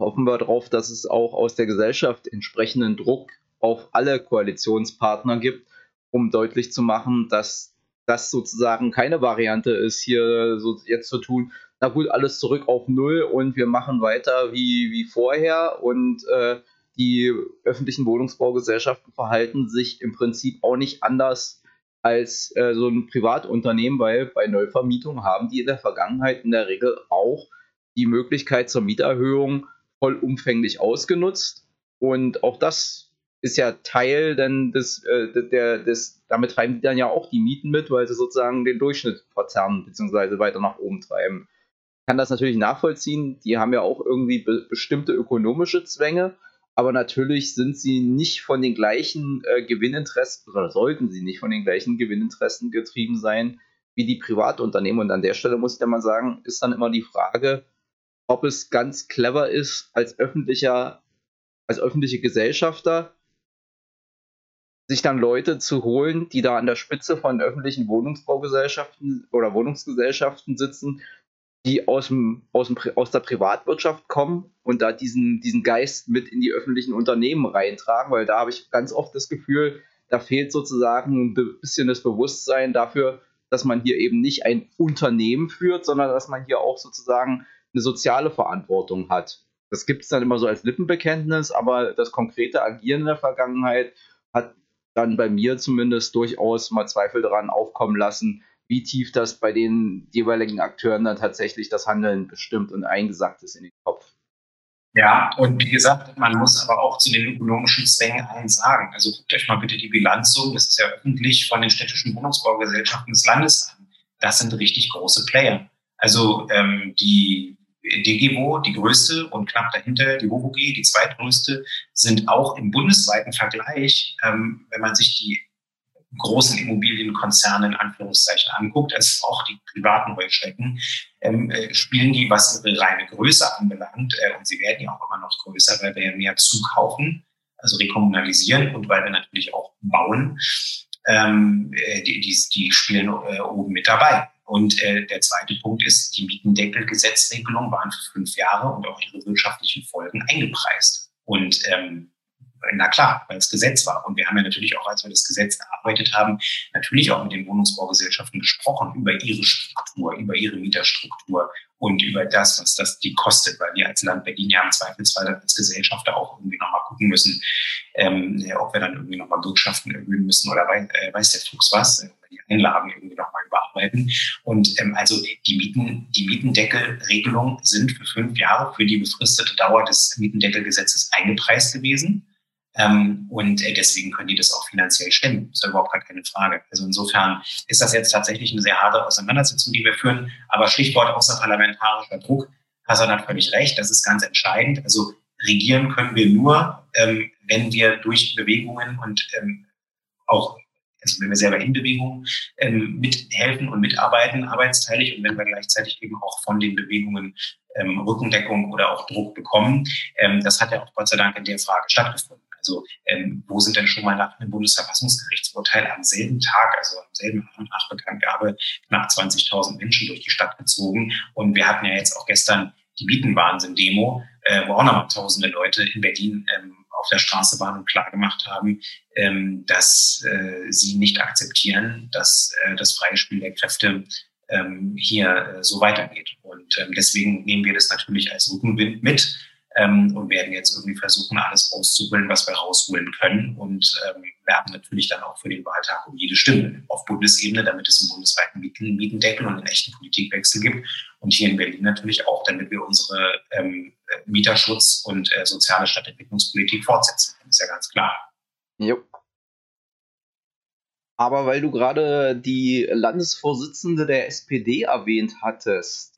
hoffen wir darauf, dass es auch aus der Gesellschaft entsprechenden Druck auf alle Koalitionspartner gibt, um deutlich zu machen, dass das sozusagen keine Variante ist, hier so jetzt zu tun, na gut, alles zurück auf Null und wir machen weiter wie, wie vorher und äh, die öffentlichen Wohnungsbaugesellschaften verhalten sich im Prinzip auch nicht anders als äh, so ein Privatunternehmen, weil bei Neuvermietung haben die in der Vergangenheit in der Regel auch die Möglichkeit zur Mieterhöhung vollumfänglich ausgenutzt. Und auch das ist ja Teil denn des, äh, der, des, damit treiben die dann ja auch die Mieten mit, weil sie sozusagen den Durchschnitt verzerren, beziehungsweise weiter nach oben treiben. Ich kann das natürlich nachvollziehen, die haben ja auch irgendwie be bestimmte ökonomische Zwänge, aber natürlich sind sie nicht von den gleichen äh, Gewinninteressen, oder sollten sie nicht von den gleichen Gewinninteressen getrieben sein wie die Privatunternehmen. Und an der Stelle muss ich dann mal sagen, ist dann immer die Frage, ob es ganz clever ist, als öffentlicher, als öffentliche Gesellschafter sich dann Leute zu holen, die da an der Spitze von öffentlichen Wohnungsbaugesellschaften oder Wohnungsgesellschaften sitzen, die aus, dem, aus, dem, aus der Privatwirtschaft kommen und da diesen, diesen Geist mit in die öffentlichen Unternehmen reintragen, weil da habe ich ganz oft das Gefühl, da fehlt sozusagen ein bisschen das Bewusstsein dafür, dass man hier eben nicht ein Unternehmen führt, sondern dass man hier auch sozusagen eine soziale Verantwortung hat. Das gibt es dann immer so als Lippenbekenntnis, aber das konkrete Agieren in der Vergangenheit hat dann bei mir zumindest durchaus mal Zweifel daran aufkommen lassen, wie tief das bei den jeweiligen Akteuren dann tatsächlich das Handeln bestimmt und eingesackt ist in den Kopf. Ja, und wie gesagt, man muss aber auch zu den ökonomischen Zwängen eins sagen. Also guckt euch mal bitte die Bilanz so, das ist ja öffentlich von den städtischen Wohnungsbaugesellschaften des Landes an. Das sind richtig große Player. Also ähm, die DGWO, die größte und knapp dahinter die WOWG, die zweitgrößte, sind auch im bundesweiten Vergleich, ähm, wenn man sich die großen Immobilienkonzerne in Anführungszeichen anguckt, also auch die privaten Heuschrecken, ähm, äh, spielen die, was ihre reine Größe anbelangt, äh, und sie werden ja auch immer noch größer, weil wir ja mehr zukaufen, also rekommunalisieren und weil wir natürlich auch bauen, ähm, äh, die, die, die spielen äh, oben mit dabei. Und äh, der zweite Punkt ist, die Mietendeckelgesetzregelung waren für fünf Jahre und auch ihre wirtschaftlichen Folgen eingepreist. Und ähm, na klar, weil es Gesetz war. Und wir haben ja natürlich auch, als wir das Gesetz erarbeitet haben, natürlich auch mit den Wohnungsbaugesellschaften gesprochen über ihre Struktur, über ihre Mieterstruktur und über das, was das die kostet, weil wir als Land Berlin ja im Zweifelsfall als Gesellschafter auch irgendwie nochmal gucken müssen, ähm, ob wir dann irgendwie nochmal Bürgschaften erhöhen müssen oder weiß, äh, weiß der Fuchs was, die Einlagen irgendwie nochmal überarbeiten. Und ähm, also die Mieten, die Mietendeckelregelungen sind für fünf Jahre für die befristete Dauer des Mietendeckelgesetzes eingepreist gewesen. Ähm, und äh, deswegen können die das auch finanziell stemmen. Das ist überhaupt gar keine Frage. Also insofern ist das jetzt tatsächlich eine sehr harte Auseinandersetzung, die wir führen. Aber Stichwort außerparlamentarischer Druck, Hassan hat völlig recht, das ist ganz entscheidend. Also regieren können wir nur, ähm, wenn wir durch Bewegungen und ähm, auch also wenn wir selber in Bewegungen ähm, mithelfen und mitarbeiten, arbeitsteilig und wenn wir gleichzeitig eben auch von den Bewegungen ähm, Rückendeckung oder auch Druck bekommen. Ähm, das hat ja auch Gott sei Dank in der Frage stattgefunden. Also ähm, wo sind denn schon mal nach einem Bundesverfassungsgerichtsurteil am selben Tag, also am selben Abend nach Bekanntgabe, knapp 20.000 Menschen durch die Stadt gezogen. Und wir hatten ja jetzt auch gestern die Bietenwahnsinn-Demo, äh, wo auch nochmal tausende Leute in Berlin ähm, auf der Straße waren und klargemacht haben, ähm, dass äh, sie nicht akzeptieren, dass äh, das freie Spiel der Kräfte ähm, hier äh, so weitergeht. Und ähm, deswegen nehmen wir das natürlich als Rückenwind mit ähm, und werden jetzt irgendwie versuchen, alles rauszuholen, was wir rausholen können und ähm, werben natürlich dann auch für den Wahltag um jede Stimme auf Bundesebene, damit es einen bundesweiten Mieten Mietendeckel und einen echten Politikwechsel gibt und hier in Berlin natürlich auch, damit wir unsere ähm, Mieterschutz und äh, soziale Stadtentwicklungspolitik fortsetzen können, ist ja ganz klar. Jo. Aber weil du gerade die Landesvorsitzende der SPD erwähnt hattest.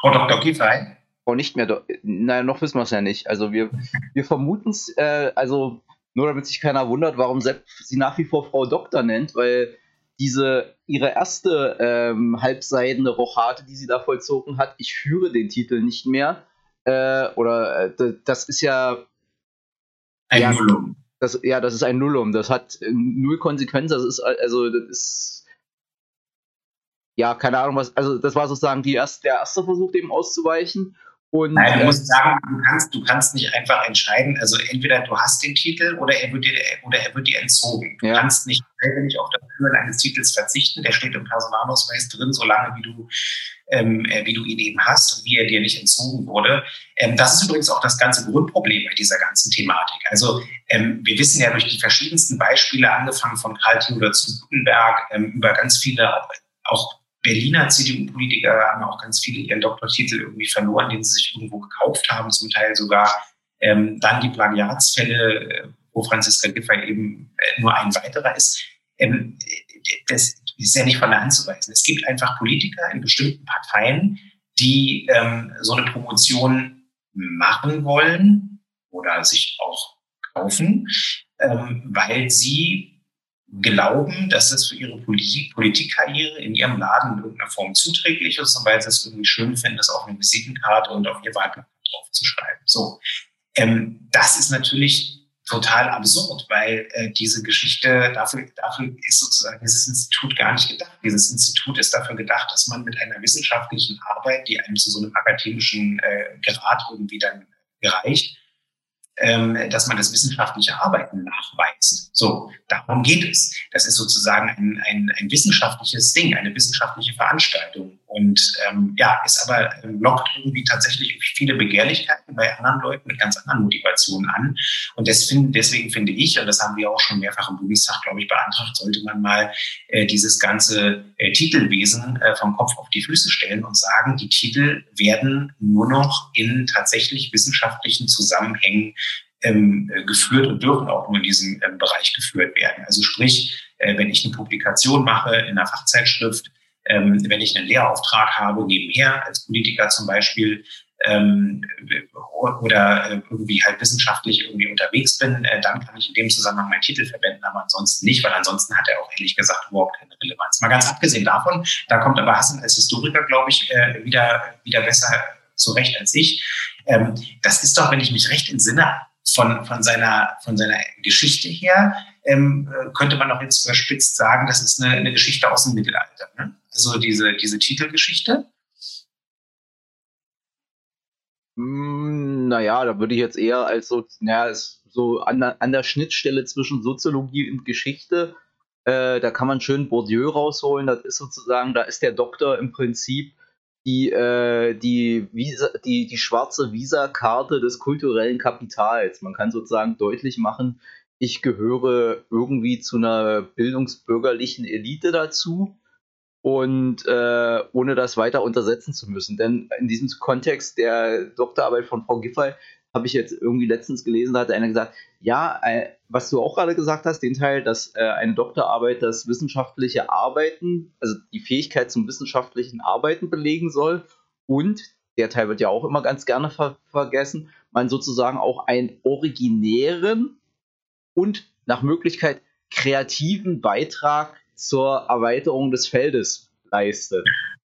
Frau Dr. Giffey? Frau nicht mehr, nein, noch wissen wir es ja nicht. Also wir, wir vermuten es, äh, also nur damit sich keiner wundert, warum Sepp sie nach wie vor Frau Doktor nennt, weil diese ihre erste ähm, halbseidene Rochade, die sie da vollzogen hat, ich führe den Titel nicht mehr. Äh, oder äh, das ist ja ein ja, Nullum. Das, ja, das ist ein Nullum. Das hat äh, null Konsequenz. Das ist also das ist ja keine Ahnung was. Also das war sozusagen die erste, der erste Versuch, dem auszuweichen. Und, Nein, du musst äh, sagen, du kannst, du kannst nicht einfach entscheiden, also entweder du hast den Titel oder er wird dir, oder er wird dir entzogen. Du ja. kannst nicht freiwillig auf das Führen eines Titels verzichten, der steht im Personalausweis drin, solange wie du, ähm, äh, wie du ihn eben hast und wie er dir nicht entzogen wurde. Ähm, das ist übrigens auch das ganze Grundproblem bei dieser ganzen Thematik. Also ähm, wir wissen ja durch die verschiedensten Beispiele, angefangen von Karl Theodor zu Gutenberg, ähm, über ganz viele auch Berliner CDU-Politiker haben auch ganz viele ihren Doktortitel irgendwie verloren, den sie sich irgendwo gekauft haben, zum Teil sogar. Ähm, dann die Plagiatsfälle, äh, wo Franziska Giffey eben äh, nur ein weiterer ist. Ähm, das ist ja nicht von der Hand zu weisen. Es gibt einfach Politiker in bestimmten Parteien, die ähm, so eine Promotion machen wollen oder sich auch kaufen, ähm, weil sie glauben, dass es für ihre Politik, Politikkarriere in ihrem Laden in irgendeiner Form zuträglich ist und weil sie es irgendwie schön finden, das auf eine Visitenkarte und auf ihr Wahlplakat draufzuschreiben. So. Ähm, das ist natürlich total absurd, weil äh, diese Geschichte, dafür, dafür ist sozusagen dieses Institut gar nicht gedacht. Dieses Institut ist dafür gedacht, dass man mit einer wissenschaftlichen Arbeit, die einem zu so einem akademischen äh, Grad irgendwie dann gereicht, ähm, dass man das wissenschaftliche Arbeiten nachweist. So, darum geht es. Das ist sozusagen ein, ein, ein wissenschaftliches Ding, eine wissenschaftliche Veranstaltung. Und ähm, ja, ist aber äh, lockt irgendwie tatsächlich viele Begehrlichkeiten bei anderen Leuten mit ganz anderen Motivationen an. Und deswegen, deswegen finde ich, und das haben wir auch schon mehrfach im Bundestag, glaube ich, beantragt, sollte man mal äh, dieses ganze äh, Titelwesen äh, vom Kopf auf die Füße stellen und sagen, die Titel werden nur noch in tatsächlich wissenschaftlichen Zusammenhängen ähm, geführt und dürfen auch nur in diesem ähm, Bereich geführt werden. Also sprich, äh, wenn ich eine Publikation mache in einer Fachzeitschrift, ähm, wenn ich einen Lehrauftrag habe, nebenher als Politiker zum Beispiel, ähm, oder äh, irgendwie halt wissenschaftlich irgendwie unterwegs bin, äh, dann kann ich in dem Zusammenhang meinen Titel verwenden, aber ansonsten nicht, weil ansonsten hat er auch ehrlich gesagt überhaupt keine Relevanz. Mal ganz abgesehen davon, da kommt aber Hassan als Historiker, glaube ich, äh, wieder, wieder besser zurecht als ich. Ähm, das ist doch, wenn ich mich recht entsinne, von, von, seiner, von seiner Geschichte her, ähm, könnte man auch jetzt überspitzt sagen, das ist eine, eine Geschichte aus dem Mittelalter. Ne? Also diese, diese Titelgeschichte. Hm, naja, da würde ich jetzt eher als so, naja, so an, der, an der Schnittstelle zwischen Soziologie und Geschichte, äh, da kann man schön Bourdieu rausholen. Das ist sozusagen, da ist der Doktor im Prinzip die, äh, die, Visa, die, die schwarze Visa-Karte des kulturellen Kapitals. Man kann sozusagen deutlich machen, ich gehöre irgendwie zu einer bildungsbürgerlichen Elite dazu und äh, ohne das weiter untersetzen zu müssen. Denn in diesem Kontext der Doktorarbeit von Frau Giffey habe ich jetzt irgendwie letztens gelesen, da hat einer gesagt, ja, äh, was du auch gerade gesagt hast, den Teil, dass äh, eine Doktorarbeit das wissenschaftliche Arbeiten, also die Fähigkeit zum wissenschaftlichen Arbeiten belegen soll und der Teil wird ja auch immer ganz gerne ver vergessen, man sozusagen auch einen originären und nach Möglichkeit kreativen Beitrag zur Erweiterung des Feldes leistet.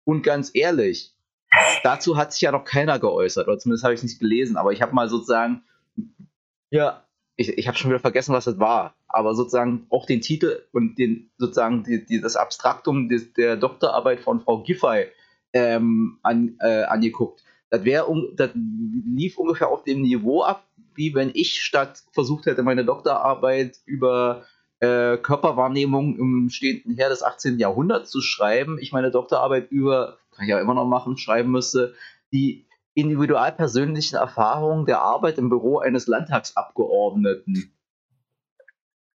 Und ganz ehrlich, dazu hat sich ja noch keiner geäußert, oder zumindest habe ich es nicht gelesen, aber ich habe mal sozusagen, ja, ich, ich habe schon wieder vergessen, was das war, aber sozusagen auch den Titel und den sozusagen die, die, das Abstraktum des, der Doktorarbeit von Frau Giffey ähm, an, äh, angeguckt. Das, wär, das lief ungefähr auf dem Niveau ab, wie wenn ich statt versucht hätte, meine Doktorarbeit über äh, Körperwahrnehmung im stehenden Her des 18. Jahrhunderts zu schreiben, ich meine Doktorarbeit über, kann ich ja immer noch machen, schreiben müsste, die individual persönlichen Erfahrungen der Arbeit im Büro eines Landtagsabgeordneten.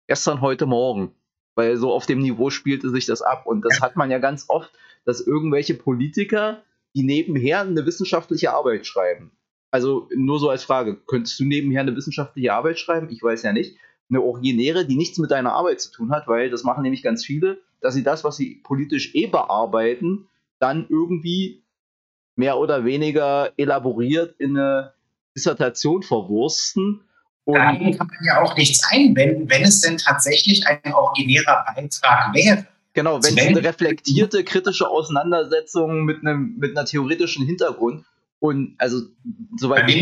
Gestern, heute Morgen. Weil so auf dem Niveau spielte sich das ab. Und das hat man ja ganz oft, dass irgendwelche Politiker, die nebenher eine wissenschaftliche Arbeit schreiben. Also nur so als Frage, könntest du nebenher eine wissenschaftliche Arbeit schreiben? Ich weiß ja nicht eine originäre, die nichts mit deiner Arbeit zu tun hat, weil das machen nämlich ganz viele, dass sie das, was sie politisch eh bearbeiten, dann irgendwie mehr oder weniger elaboriert in eine Dissertation verwursten. Und Dagegen kann man ja auch nichts einwenden, wenn es denn tatsächlich ein originärer Beitrag wäre. Genau, wenn es eine reflektierte, kritische Auseinandersetzung mit einem, mit einer theoretischen Hintergrund und also soweit ich,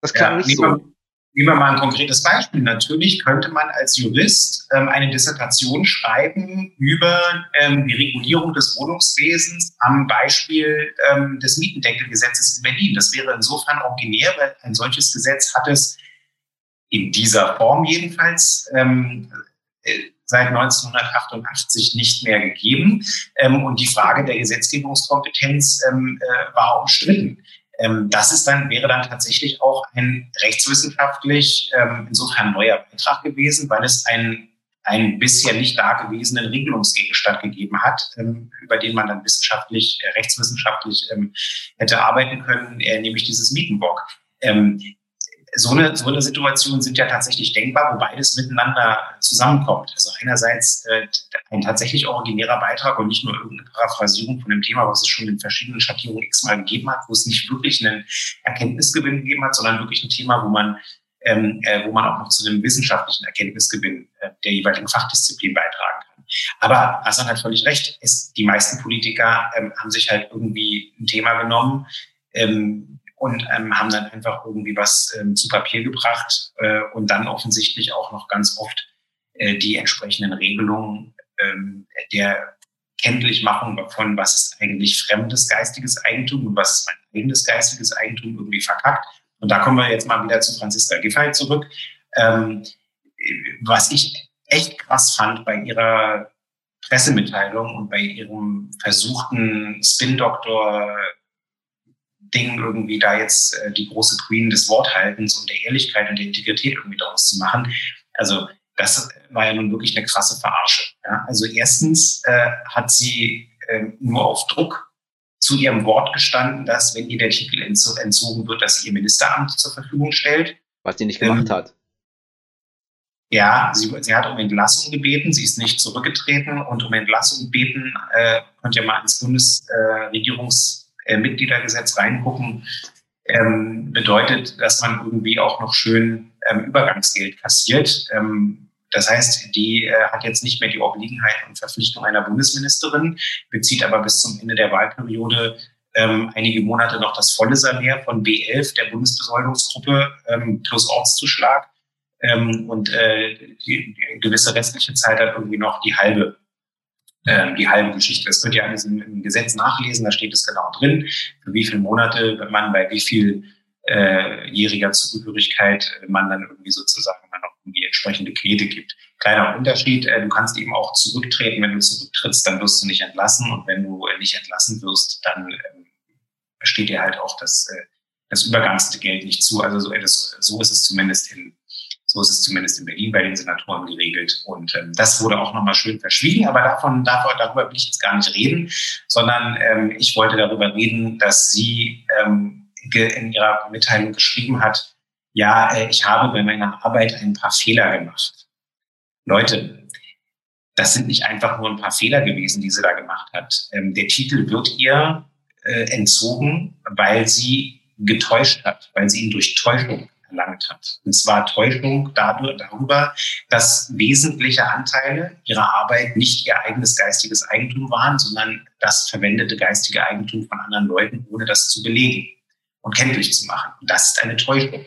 das klang ja, nicht so. Nehmen wir mal ein konkretes Beispiel. Natürlich könnte man als Jurist ähm, eine Dissertation schreiben über ähm, die Regulierung des Wohnungswesens am Beispiel ähm, des Mietendeckelgesetzes in Berlin. Das wäre insofern originär, weil ein solches Gesetz hat es in dieser Form jedenfalls ähm, äh, seit 1988 nicht mehr gegeben. Ähm, und die Frage der Gesetzgebungskompetenz ähm, äh, war umstritten. Ähm, das ist dann, wäre dann tatsächlich auch ein rechtswissenschaftlich ähm, insofern neuer Beitrag gewesen, weil es einen, einen bisher nicht dagewesenen Regelungsgegenstand gegeben hat, ähm, über den man dann wissenschaftlich, äh, rechtswissenschaftlich ähm, hätte arbeiten können, äh, nämlich dieses Mietenbock. So eine, so eine Situation sind ja tatsächlich denkbar, wo beides miteinander zusammenkommt. Also einerseits äh, ein tatsächlich originärer Beitrag und nicht nur irgendeine Paraphrasierung von dem Thema, was es schon in verschiedenen Schattierungen x-mal gegeben hat, wo es nicht wirklich einen Erkenntnisgewinn gegeben hat, sondern wirklich ein Thema, wo man, ähm, äh, wo man auch noch zu einem wissenschaftlichen Erkenntnisgewinn äh, der jeweiligen Fachdisziplin beitragen kann. Aber Hassan hat völlig recht. Es, die meisten Politiker ähm, haben sich halt irgendwie ein Thema genommen, ähm, und ähm, haben dann einfach irgendwie was ähm, zu Papier gebracht äh, und dann offensichtlich auch noch ganz oft äh, die entsprechenden Regelungen ähm, der Kenntlichmachung davon, was ist eigentlich fremdes geistiges Eigentum und was ist mein eigenes geistiges Eigentum irgendwie verkackt. Und da kommen wir jetzt mal wieder zu Franziska Giffey zurück. Ähm, was ich echt krass fand bei ihrer Pressemitteilung und bei ihrem versuchten Spin-Doktor Ding irgendwie da jetzt äh, die große Queen des Worthaltens und der Ehrlichkeit und der Integrität irgendwie daraus zu machen. Also das war ja nun wirklich eine krasse Verarsche. Ja? Also erstens äh, hat sie äh, nur auf Druck zu ihrem Wort gestanden, dass wenn ihr der Titel entzogen wird, dass sie ihr Ministeramt zur Verfügung stellt. Was sie nicht gemacht ähm, hat. Ja, sie, sie, hat um Entlassung gebeten, sie ist nicht zurückgetreten und um Entlassung gebeten, äh, könnt ihr mal ins Bundesregierungs äh, Mitgliedergesetz reingucken, ähm, bedeutet, dass man irgendwie auch noch schön ähm, Übergangsgeld kassiert. Ähm, das heißt, die äh, hat jetzt nicht mehr die Obliegenheit und Verpflichtung einer Bundesministerin, bezieht aber bis zum Ende der Wahlperiode ähm, einige Monate noch das volle Salär von B11 der Bundesbesoldungsgruppe ähm, plus Ortszuschlag ähm, und äh, die, die gewisse restliche Zeit hat irgendwie noch die halbe äh, die halbe Geschichte. Das könnt ihr alles im, im, Gesetz nachlesen, da steht es genau drin, für wie viele Monate man bei wie viel äh, jähriger Zugehörigkeit man dann irgendwie sozusagen dann noch die entsprechende Knete gibt. Kleiner Unterschied, äh, du kannst eben auch zurücktreten. Wenn du zurücktrittst, dann wirst du nicht entlassen und wenn du äh, nicht entlassen wirst, dann ähm, steht dir halt auch das, äh, das Übergangsgeld nicht zu. Also so, das, so ist es zumindest in so ist es zumindest in Berlin bei den Senatoren geregelt. Und ähm, das wurde auch nochmal schön verschwiegen. Aber davon, davon, darüber will ich jetzt gar nicht reden, sondern ähm, ich wollte darüber reden, dass sie ähm, in ihrer Mitteilung geschrieben hat, ja, äh, ich habe bei meiner Arbeit ein paar Fehler gemacht. Leute, das sind nicht einfach nur ein paar Fehler gewesen, die sie da gemacht hat. Ähm, der Titel wird ihr äh, entzogen, weil sie getäuscht hat, weil sie ihn durch Täuschung erlangt hat. Und zwar Täuschung dadurch, darüber, dass wesentliche Anteile ihrer Arbeit nicht ihr eigenes geistiges Eigentum waren, sondern das verwendete geistige Eigentum von anderen Leuten, ohne das zu belegen und kenntlich zu machen. Und das ist eine Täuschung.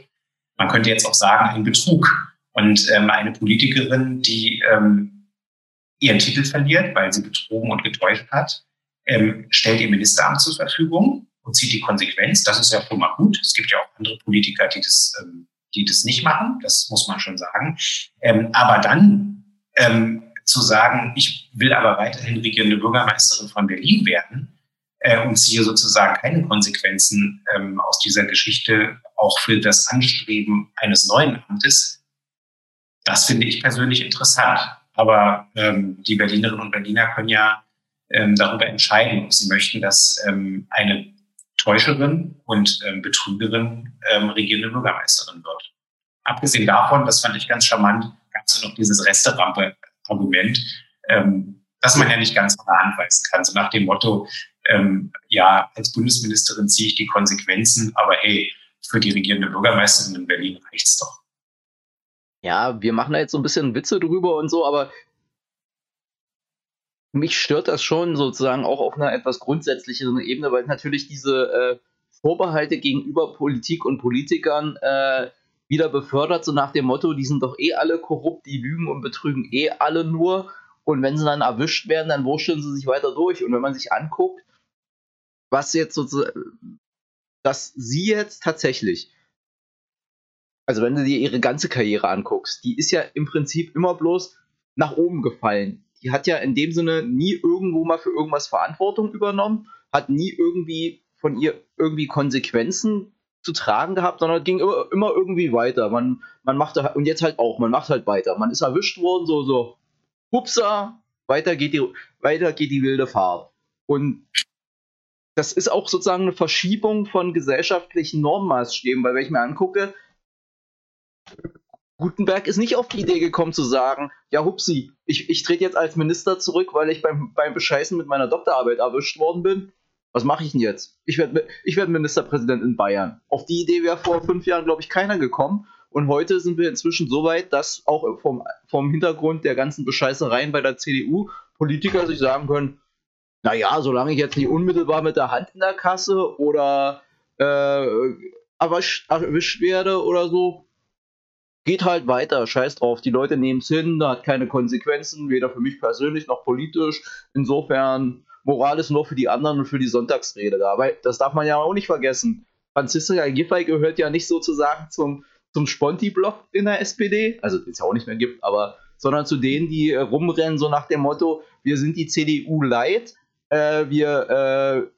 Man könnte jetzt auch sagen, ein Betrug. Und ähm, eine Politikerin, die ähm, ihren Titel verliert, weil sie betrogen und getäuscht hat, ähm, stellt ihr Ministeramt zur Verfügung und zieht die Konsequenz. Das ist ja schon mal gut. Es gibt ja auch andere Politiker, die das, ähm, die das nicht machen. Das muss man schon sagen. Ähm, aber dann ähm, zu sagen, ich will aber weiterhin regierende Bürgermeisterin von Berlin werden äh, und ziehe sozusagen keine Konsequenzen ähm, aus dieser Geschichte auch für das Anstreben eines neuen Amtes, das finde ich persönlich interessant. Aber ähm, die Berlinerinnen und Berliner können ja ähm, darüber entscheiden, ob sie möchten, dass ähm, eine Täuscherin und ähm, Betrügerin ähm, regierende Bürgermeisterin wird. Abgesehen davon, das fand ich ganz charmant, gab es noch dieses Resterampe-Argument, ähm, dass man ja nicht ganz von der Hand weisen kann. So nach dem Motto, ähm, ja, als Bundesministerin ziehe ich die Konsequenzen, aber hey, für die regierende Bürgermeisterin in Berlin reicht's doch. Ja, wir machen da jetzt so ein bisschen Witze drüber und so, aber mich stört das schon sozusagen auch auf einer etwas grundsätzlicheren Ebene, weil natürlich diese äh, Vorbehalte gegenüber Politik und Politikern äh, wieder befördert, so nach dem Motto, die sind doch eh alle korrupt, die lügen und betrügen eh alle nur. Und wenn sie dann erwischt werden, dann wurschteln sie sich weiter durch. Und wenn man sich anguckt, was jetzt sozusagen, dass sie jetzt tatsächlich, also wenn du dir ihre ganze Karriere anguckst, die ist ja im Prinzip immer bloß nach oben gefallen die hat ja in dem Sinne nie irgendwo mal für irgendwas Verantwortung übernommen, hat nie irgendwie von ihr irgendwie Konsequenzen zu tragen gehabt, sondern ging immer, immer irgendwie weiter. Man, man machte, und jetzt halt auch, man macht halt weiter. Man ist erwischt worden, so, so, hupsa, weiter geht die, weiter geht die wilde Fahrt. Und das ist auch sozusagen eine Verschiebung von gesellschaftlichen Normmaßstäben, weil wenn ich mir angucke, Gutenberg ist nicht auf die Idee gekommen zu sagen, ja hupsi, ich, ich trete jetzt als Minister zurück, weil ich beim, beim Bescheißen mit meiner Doktorarbeit erwischt worden bin. Was mache ich denn jetzt? Ich werde ich werd Ministerpräsident in Bayern. Auf die Idee wäre vor fünf Jahren, glaube ich, keiner gekommen. Und heute sind wir inzwischen so weit, dass auch vom, vom Hintergrund der ganzen Bescheißereien bei der CDU Politiker sich sagen können, naja, solange ich jetzt nicht unmittelbar mit der Hand in der Kasse oder äh, erwischt, erwischt werde oder so, geht halt weiter, scheiß drauf, die Leute nehmen es hin, da hat keine Konsequenzen, weder für mich persönlich noch politisch. Insofern, Moral ist nur für die anderen und für die Sonntagsrede da. Aber das darf man ja auch nicht vergessen. Franziska Giffey gehört ja nicht sozusagen zum, zum Sponti-Block in der SPD, also den es ja auch nicht mehr gibt, aber sondern zu denen, die äh, rumrennen, so nach dem Motto, wir sind die CDU light, äh, wir, äh,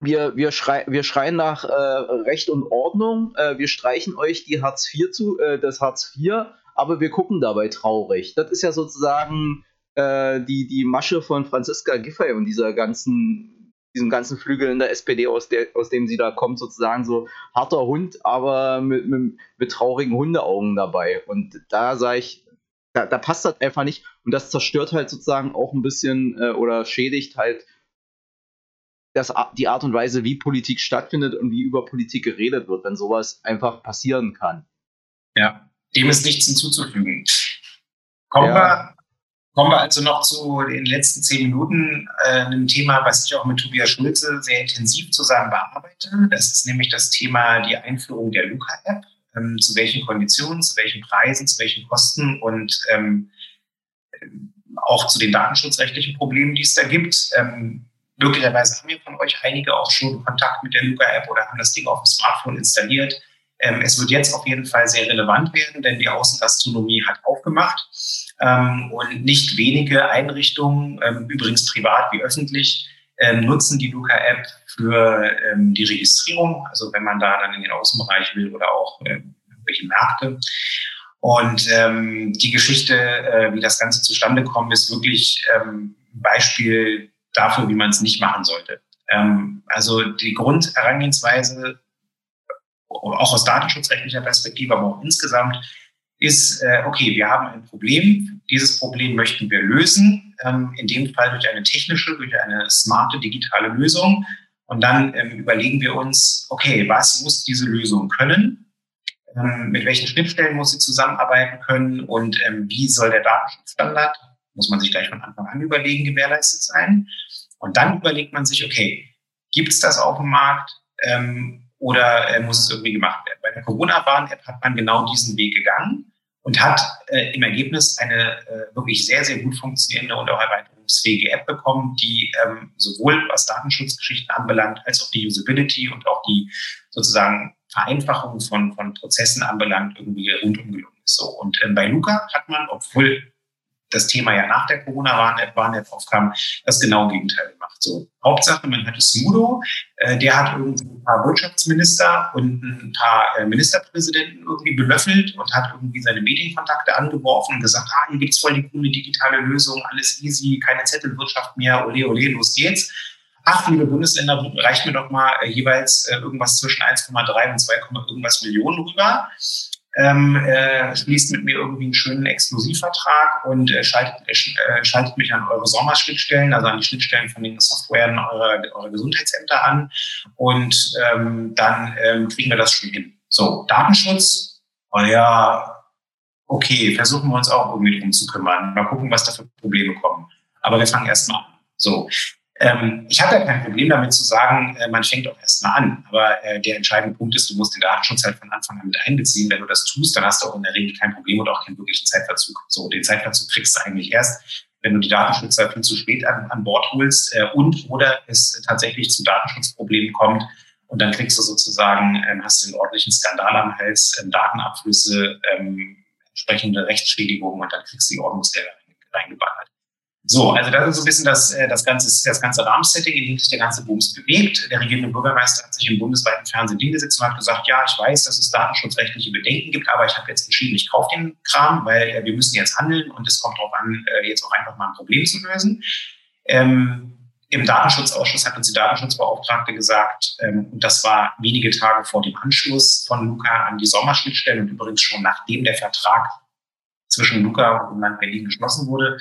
wir, wir, schrei wir schreien nach äh, Recht und Ordnung, äh, wir streichen euch die Hartz IV zu, äh, das Hartz IV, aber wir gucken dabei traurig. Das ist ja sozusagen äh, die, die Masche von Franziska Giffey und dieser ganzen, diesem ganzen Flügel in der SPD, aus, der, aus dem sie da kommt, sozusagen so harter Hund, aber mit, mit, mit traurigen Hundeaugen dabei. Und da sage ich, da, da, passt das einfach nicht und das zerstört halt sozusagen auch ein bisschen äh, oder schädigt halt das, die Art und Weise, wie Politik stattfindet und wie über Politik geredet wird, wenn sowas einfach passieren kann. Ja, dem ist nichts hinzuzufügen. Kommen, ja. wir, kommen wir also noch zu den letzten zehn Minuten äh, einem Thema, was ich auch mit Tobias Schulze sehr intensiv zusammen bearbeite. Das ist nämlich das Thema die Einführung der Luca-App. Ähm, zu welchen Konditionen, zu welchen Preisen, zu welchen Kosten und ähm, auch zu den datenschutzrechtlichen Problemen, die es da gibt. Ähm, möglicherweise haben wir von euch einige auch schon Kontakt mit der Luca-App oder haben das Ding auf dem Smartphone installiert. Ähm, es wird jetzt auf jeden Fall sehr relevant werden, denn die Außengastronomie hat aufgemacht ähm, und nicht wenige Einrichtungen, ähm, übrigens privat wie öffentlich, ähm, nutzen die Luca-App für ähm, die Registrierung, also wenn man da dann in den Außenbereich will oder auch ähm, welche Märkte. Und die Geschichte, äh, wie das Ganze zustande kommt, ist wirklich ein Beispiel dafür, wie man es nicht machen sollte. Ähm, also die Grundherangehensweise, auch aus datenschutzrechtlicher Perspektive, aber auch insgesamt, ist, äh, okay, wir haben ein Problem, dieses Problem möchten wir lösen, ähm, in dem Fall durch eine technische, durch eine smarte digitale Lösung. Und dann ähm, überlegen wir uns, okay, was muss diese Lösung können? Ähm, mit welchen Schnittstellen muss sie zusammenarbeiten können und ähm, wie soll der Datenschutzstandard, muss man sich gleich von Anfang an überlegen, gewährleistet sein. Und dann überlegt man sich, okay, gibt es das auf dem Markt ähm, oder äh, muss es irgendwie gemacht werden? Bei der Corona-Warn-App hat man genau diesen Weg gegangen und hat äh, im Ergebnis eine äh, wirklich sehr, sehr gut funktionierende und auch erweiterungsfähige App bekommen, die ähm, sowohl was Datenschutzgeschichten anbelangt, als auch die Usability und auch die sozusagen Vereinfachung von, von Prozessen anbelangt, irgendwie rundum gelungen ist. So. Und ähm, bei Luca hat man, obwohl das Thema ja nach der Corona-Warn-App aufkam, das genaue Gegenteil gemacht. So, Hauptsache, man hatte Smudo, äh, der hat irgendwie ein paar Wirtschaftsminister und ein paar äh, Ministerpräsidenten irgendwie belöffelt und hat irgendwie seine Medienkontakte angeworfen und gesagt, ah, hier gibt's voll die coole digitale Lösung, alles easy, keine Zettelwirtschaft mehr, ole, ole, los geht's ach, liebe Bundesländer, reicht mir doch mal äh, jeweils äh, irgendwas zwischen 1,3 und 2, irgendwas Millionen rüber. Ähm, äh, schließt mit mir irgendwie einen schönen Exklusivvertrag und äh, schaltet, äh, schaltet mich an eure Sommerschnittstellen, also an die Schnittstellen von den Softwaren eurer, eurer Gesundheitsämter an und ähm, dann ähm, kriegen wir das schon hin. So, Datenschutz, oh ja, okay, versuchen wir uns auch irgendwie drum zu kümmern. Mal gucken, was da für Probleme kommen. Aber wir fangen erst mal an. So, ähm, ich habe ja kein Problem damit zu sagen, äh, man fängt auch erstmal an. Aber äh, der entscheidende Punkt ist, du musst den Datenschutz halt von Anfang an mit einbeziehen. Wenn du das tust, dann hast du auch in der Regel kein Problem und auch keinen wirklichen Zeitverzug. So, den Zeitverzug kriegst du eigentlich erst, wenn du die Datenschützer viel zu spät an, an Bord holst äh, und oder es tatsächlich zu Datenschutzproblemen kommt. Und dann kriegst du sozusagen, ähm, hast du den ordentlichen Skandal am Hals, ähm, Datenabflüsse, ähm, entsprechende Rechtsschädigungen und dann kriegst du die Ordnungsgelder reingeballert. So, also das ist so ein bisschen das, äh, das ganze, das ganze Rahmensetting, in dem sich der ganze Bums bewegt. Der regierende Bürgermeister hat sich im bundesweiten Fernsehen hingesetzt und hat gesagt, ja, ich weiß, dass es datenschutzrechtliche Bedenken gibt, aber ich habe jetzt entschieden, ich kaufe den Kram, weil äh, wir müssen jetzt handeln und es kommt darauf an, äh, jetzt auch einfach mal ein Problem zu lösen. Ähm, Im Datenschutzausschuss hat uns die Datenschutzbeauftragte gesagt, ähm, und das war wenige Tage vor dem Anschluss von Luca an die Sommerschnittstelle und übrigens schon nachdem der Vertrag zwischen Luca und dem Land Berlin geschlossen wurde,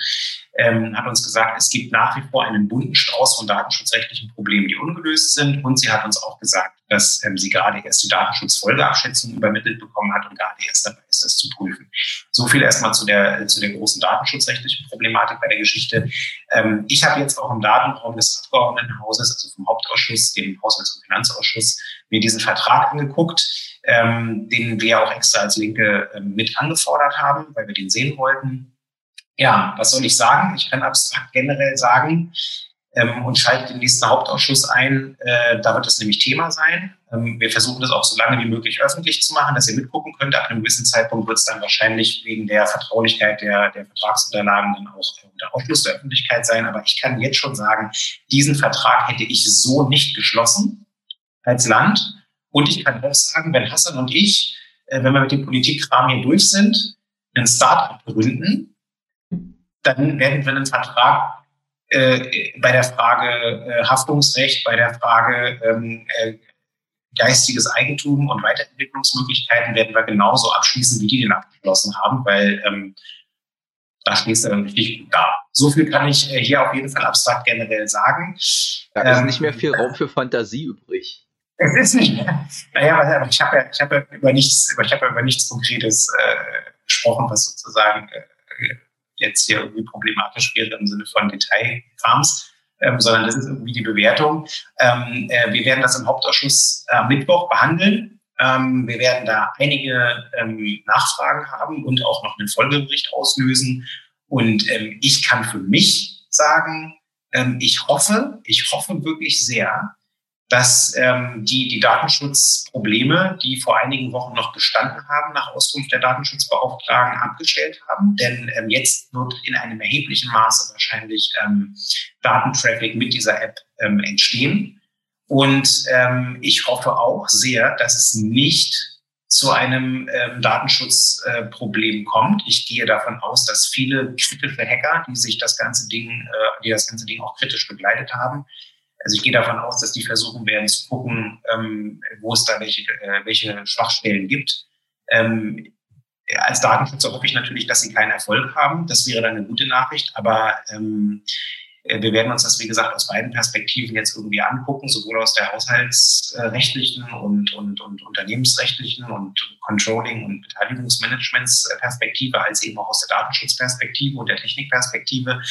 ähm, hat uns gesagt, es gibt nach wie vor einen bunten Strauß von datenschutzrechtlichen Problemen, die ungelöst sind. Und sie hat uns auch gesagt, dass ähm, sie gerade erst die Datenschutzfolgeabschätzung übermittelt bekommen hat und gerade erst dabei ist, das zu prüfen. So viel erstmal zu der, zu der großen datenschutzrechtlichen Problematik bei der Geschichte. Ähm, ich habe jetzt auch im Datenraum des Abgeordnetenhauses, also vom Hauptausschuss, dem Haushalts- und Finanzausschuss, mir diesen Vertrag angeguckt ähm, den wir auch extra als Linke äh, mit angefordert haben, weil wir den sehen wollten. Ja, was soll ich sagen? Ich kann abstrakt generell sagen ähm, und schalte den nächsten Hauptausschuss ein. Äh, da wird es nämlich Thema sein. Ähm, wir versuchen das auch so lange wie möglich öffentlich zu machen, dass ihr mitgucken könnt. Ab einem gewissen Zeitpunkt wird es dann wahrscheinlich wegen der Vertraulichkeit der, der Vertragsunterlagen dann auch unter Ausschluss der Öffentlichkeit sein. Aber ich kann jetzt schon sagen, diesen Vertrag hätte ich so nicht geschlossen als Land. Und ich kann auch sagen, wenn Hassan und ich, äh, wenn wir mit dem Politikkram hier durch sind, ein Start-up gründen, dann werden wir einen Vertrag äh, bei der Frage äh, Haftungsrecht, bei der Frage ähm, äh, geistiges Eigentum und Weiterentwicklungsmöglichkeiten werden wir genauso abschließen, wie die den abgeschlossen haben, weil ähm, da stehst du dann richtig gut da. so viel kann ich äh, hier auf jeden Fall abstrakt generell sagen. Da ist ähm, nicht mehr viel Raum für Fantasie übrig. Es ist nicht mehr. Naja, aber ich habe ja, ich hab ja über nichts, ich habe ja über nichts Konkretes äh, gesprochen, was sozusagen äh, jetzt hier irgendwie problematisch wäre im Sinne von Detailkrams. Ähm, sondern das ist irgendwie die Bewertung. Ähm, äh, wir werden das im Hauptausschuss am Mittwoch behandeln. Ähm, wir werden da einige ähm, Nachfragen haben und auch noch einen Folgebericht auslösen. Und ähm, ich kann für mich sagen, ähm, ich hoffe, ich hoffe wirklich sehr, dass ähm, die, die Datenschutzprobleme, die vor einigen Wochen noch bestanden haben, nach Auskunft der Datenschutzbeauftragten abgestellt haben. Denn ähm, jetzt wird in einem erheblichen Maße wahrscheinlich ähm, Datentraffic mit dieser App ähm, entstehen. Und ähm, ich hoffe auch sehr, dass es nicht zu einem ähm, Datenschutzproblem äh, kommt. Ich gehe davon aus, dass viele kritische Hacker, die sich das ganze Ding, äh, die das ganze Ding auch kritisch begleitet haben, also ich gehe davon aus, dass die versuchen werden zu gucken, ähm, wo es da welche, äh, welche Schwachstellen gibt. Ähm, als Datenschützer hoffe ich natürlich, dass sie keinen Erfolg haben. Das wäre dann eine gute Nachricht. Aber ähm, äh, wir werden uns das, wie gesagt, aus beiden Perspektiven jetzt irgendwie angucken, sowohl aus der haushaltsrechtlichen und, und, und unternehmensrechtlichen und Controlling- und Beteiligungsmanagementsperspektive, als eben auch aus der Datenschutzperspektive und der Technikperspektive.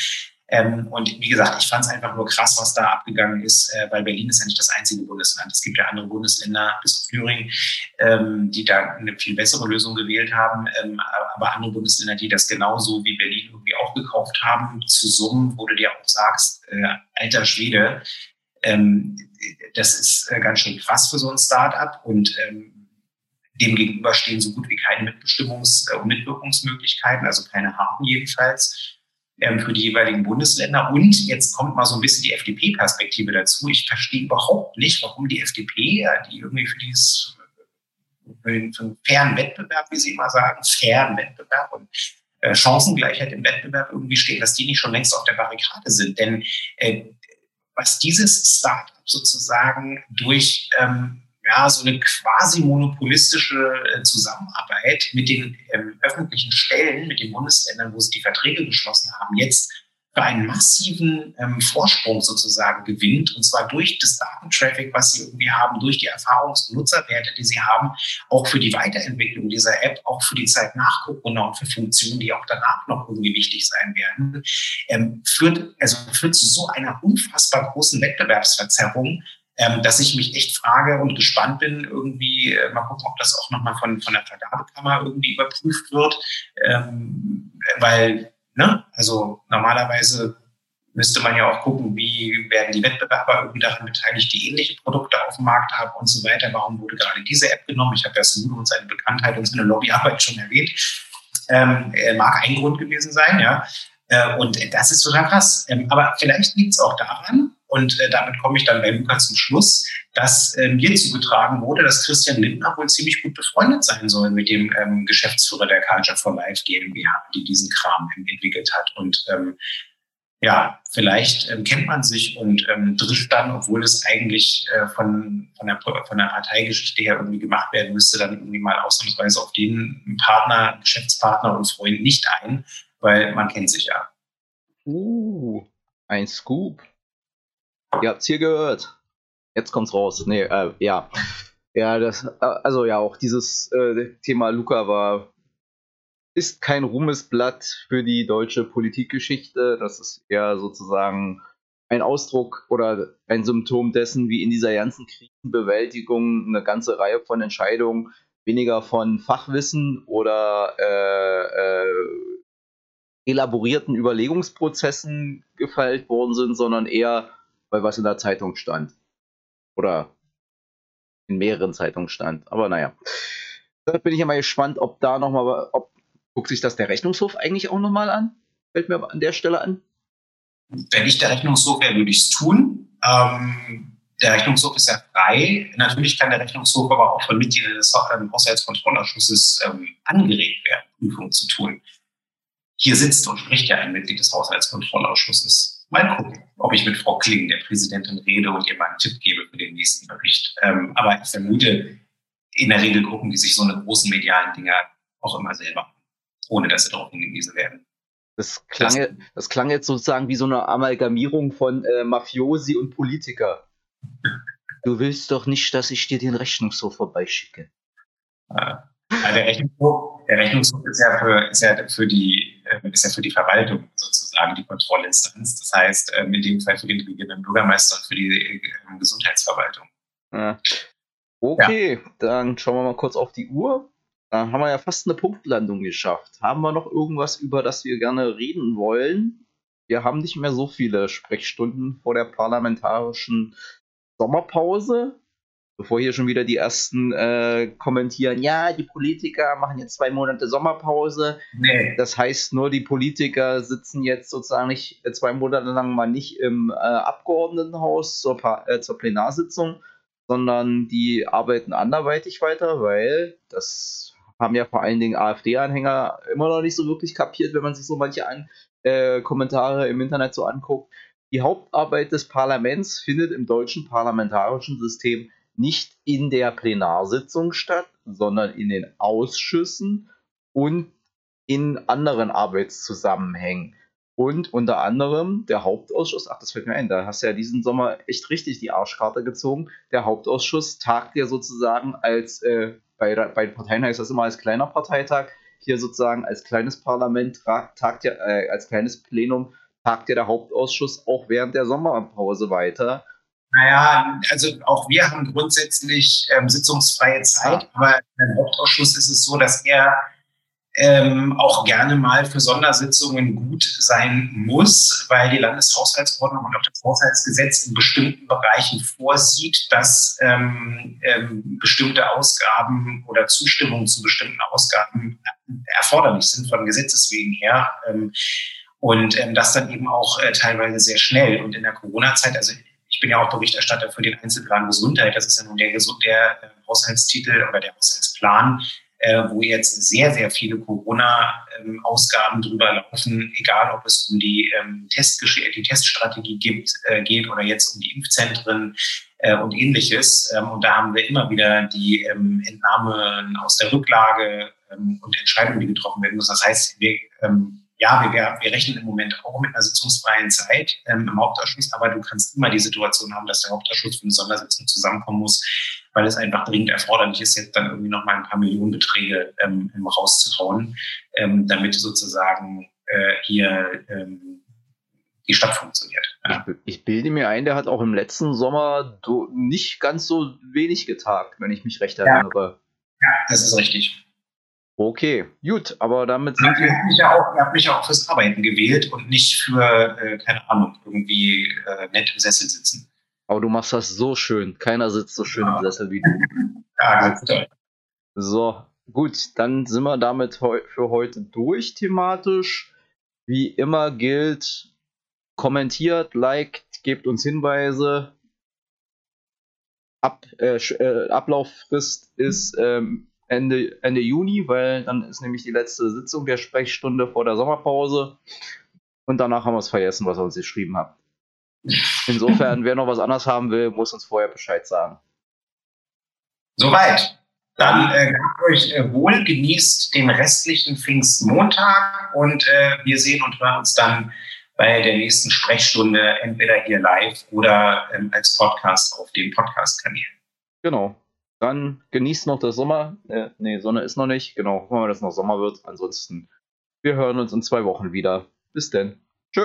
Ähm, und wie gesagt, ich fand es einfach nur krass, was da abgegangen ist, äh, weil Berlin ist ja nicht das einzige Bundesland. Es gibt ja andere Bundesländer, bis auf Thüringen, ähm, die da eine viel bessere Lösung gewählt haben, ähm, aber andere Bundesländer, die das genauso wie Berlin irgendwie auch gekauft haben, zu Summen, wo du dir auch sagst, äh, alter Schwede, ähm, das ist äh, ganz schön krass für so ein Start-up. Und ähm, dem gegenüber stehen so gut wie keine Mitbestimmungs- und Mitwirkungsmöglichkeiten, also keine harten jedenfalls für die jeweiligen Bundesländer. Und jetzt kommt mal so ein bisschen die FDP-Perspektive dazu. Ich verstehe überhaupt nicht, warum die FDP, die irgendwie für dieses für einen fairen Wettbewerb, wie Sie immer sagen, fairen Wettbewerb und äh, Chancengleichheit im Wettbewerb irgendwie steht, dass die nicht schon längst auf der Barrikade sind. Denn äh, was dieses Startup sozusagen durch ähm, ja, so eine quasi monopolistische äh, Zusammenarbeit mit den ähm, öffentlichen Stellen, mit den Bundesländern, wo sie die Verträge geschlossen haben, jetzt für einen massiven ähm, Vorsprung sozusagen gewinnt, und zwar durch das Datentraffic, was sie irgendwie haben, durch die Erfahrungs- und Nutzerwerte, die sie haben, auch für die Weiterentwicklung dieser App, auch für die Zeit nach Corona und für Funktionen, die auch danach noch irgendwie wichtig sein werden, ähm, führt, also führt zu so einer unfassbar großen Wettbewerbsverzerrung, ähm, dass ich mich echt frage und gespannt bin, irgendwie äh, mal gucken, ob das auch nochmal von, von der Vergabekammer irgendwie überprüft wird. Ähm, weil, ne, also normalerweise müsste man ja auch gucken, wie werden die Wettbewerber irgendwie daran beteiligt, die ähnliche Produkte auf dem Markt haben und so weiter. Warum wurde gerade diese App genommen? Ich habe ja Smudo und seine Bekanntheit und seine Lobbyarbeit schon erwähnt. Ähm, mag ein Grund gewesen sein, ja. Äh, und das ist total krass. Ähm, aber vielleicht liegt es auch daran, und äh, damit komme ich dann bei Luca zum Schluss, dass äh, mir zugetragen wurde, dass Christian Lindner wohl ziemlich gut befreundet sein soll mit dem ähm, Geschäftsführer der Culture for Life GmbH, die diesen Kram entwickelt hat. Und ähm, ja, vielleicht ähm, kennt man sich und ähm, trifft dann, obwohl es eigentlich äh, von, von, der, von der Parteigeschichte her irgendwie gemacht werden müsste, dann irgendwie mal ausnahmsweise auf den Partner, Geschäftspartner und Freund nicht ein, weil man kennt sich ja. Uh, ein Scoop. Ihr habt's hier gehört. Jetzt kommt's raus. Nee, äh, ja. Ja, das, äh, also ja, auch dieses äh, Thema Luca war, ist kein Ruhmesblatt für die deutsche Politikgeschichte. Das ist eher sozusagen ein Ausdruck oder ein Symptom dessen, wie in dieser ganzen Krisenbewältigung eine ganze Reihe von Entscheidungen weniger von Fachwissen oder äh, äh, elaborierten Überlegungsprozessen gefeilt worden sind, sondern eher weil was in der Zeitung stand. Oder in mehreren Zeitungen stand. Aber naja. Da bin ich ja mal gespannt, ob da nochmal, ob guckt sich das der Rechnungshof eigentlich auch nochmal an? Fällt mir an der Stelle an. Wenn ich der Rechnungshof wäre, würde ich es tun. Ähm, der Rechnungshof ist ja frei. Natürlich kann der Rechnungshof aber auch von Mitgliedern des ähm, Haushaltskontrollausschusses ähm, angeregt werden, Prüfungen zu tun. Hier sitzt und spricht ja ein Mitglied des Haushaltskontrollausschusses mal gucken, ob ich mit Frau Kling, der Präsidentin, rede und ihr mal einen Tipp gebe für den nächsten Bericht. Ähm, aber ich vermute, in der Regel gucken die sich so eine großen medialen Dinger auch immer selber, ohne dass sie darauf hingewiesen werden. Das klang, das, das klang jetzt sozusagen wie so eine Amalgamierung von äh, Mafiosi und Politiker. Du willst doch nicht, dass ich dir den Rechnungshof vorbeischicke. Ja. der Rechnungshof, der Rechnungshof ist ja für, ist ja für die, ist ja für die Verwaltung sozusagen die Kontrollinstanz. Das heißt, ähm, in dem Fall für den regierenden Bürgermeister und für die äh, Gesundheitsverwaltung. Ja. Okay, ja. dann schauen wir mal kurz auf die Uhr. Dann haben wir ja fast eine Punktlandung geschafft. Haben wir noch irgendwas, über das wir gerne reden wollen? Wir haben nicht mehr so viele Sprechstunden vor der parlamentarischen Sommerpause. Bevor hier schon wieder die ersten äh, kommentieren, ja, die Politiker machen jetzt zwei Monate Sommerpause. Nee. Das heißt nur, die Politiker sitzen jetzt sozusagen nicht äh, zwei Monate lang mal nicht im äh, Abgeordnetenhaus zur, äh, zur Plenarsitzung, sondern die arbeiten anderweitig weiter, weil das haben ja vor allen Dingen AfD-Anhänger immer noch nicht so wirklich kapiert, wenn man sich so manche an, äh, Kommentare im Internet so anguckt. Die Hauptarbeit des Parlaments findet im deutschen parlamentarischen System nicht in der Plenarsitzung statt, sondern in den Ausschüssen und in anderen Arbeitszusammenhängen. Und unter anderem der Hauptausschuss, ach, das fällt mir ein, da hast du ja diesen Sommer echt richtig die Arschkarte gezogen. Der Hauptausschuss tagt ja sozusagen als äh, bei, bei Parteien heißt das immer als kleiner Parteitag. Hier sozusagen als kleines Parlament tagt ja, äh, als kleines Plenum tagt ja der Hauptausschuss auch während der Sommerpause weiter. Naja, also auch wir haben grundsätzlich ähm, sitzungsfreie Zeit, aber im Hauptausschuss ist es so, dass er ähm, auch gerne mal für Sondersitzungen gut sein muss, weil die Landeshaushaltsordnung und auch das Haushaltsgesetz in bestimmten Bereichen vorsieht, dass ähm, ähm, bestimmte Ausgaben oder Zustimmung zu bestimmten Ausgaben erforderlich sind von Gesetzes wegen her. Ähm, und ähm, das dann eben auch äh, teilweise sehr schnell. Und in der Corona-Zeit, also bin ja auch Berichterstatter für den Einzelplan Gesundheit, das ist ja nun der, der äh, Haushaltstitel oder der Haushaltsplan, äh, wo jetzt sehr, sehr viele Corona-Ausgaben drüber laufen, egal ob es um die, ähm, die Teststrategie gibt, äh, geht oder jetzt um die Impfzentren äh, und ähnliches. Ähm, und da haben wir immer wieder die ähm, Entnahmen aus der Rücklage ähm, und Entscheidungen, die getroffen werden müssen. Das heißt, wir ähm, ja, wir, wir rechnen im Moment auch mit einer sitzungsfreien Zeit ähm, im Hauptausschuss, aber du kannst immer die Situation haben, dass der Hauptausschuss für eine Sondersitzung zusammenkommen muss, weil es einfach dringend erforderlich ist, jetzt dann irgendwie noch mal ein paar Millionenbeträge ähm, rauszuhauen, ähm, damit sozusagen äh, hier ähm, die Stadt funktioniert. Ja. Ich, ich, bilde mir ein, der hat auch im letzten Sommer nicht ganz so wenig getagt, wenn ich mich recht erinnere. Ja, ja das ist richtig. Okay, gut, aber damit sind wir. Ihr habt mich ja auch, ihr mich ja auch fürs Arbeiten gewählt und nicht für, äh, keine Ahnung, irgendwie äh, nett im Sessel sitzen. Aber du machst das so schön. Keiner sitzt so schön ja. im Sessel wie du. Ja, ganz toll. So, gut, dann sind wir damit heu für heute durch thematisch. Wie immer gilt, kommentiert, liked, gebt uns Hinweise. Ab, äh, äh, Ablauffrist ist ähm, Ende, Ende Juni, weil dann ist nämlich die letzte Sitzung der Sprechstunde vor der Sommerpause. Und danach haben wir es vergessen, was ihr uns geschrieben habt. Insofern, wer noch was anderes haben will, muss uns vorher Bescheid sagen. Soweit. Dann äh, euch äh, wohl, genießt den restlichen Pfingstmontag und äh, wir sehen und hören uns dann bei der nächsten Sprechstunde entweder hier live oder ähm, als Podcast auf dem Podcast-Kanal. Genau. Dann genießt noch das Sommer. Äh, nee, Sonne ist noch nicht. Genau, hoffen wir, dass es noch Sommer wird. Ansonsten, wir hören uns in zwei Wochen wieder. Bis denn. Tschö.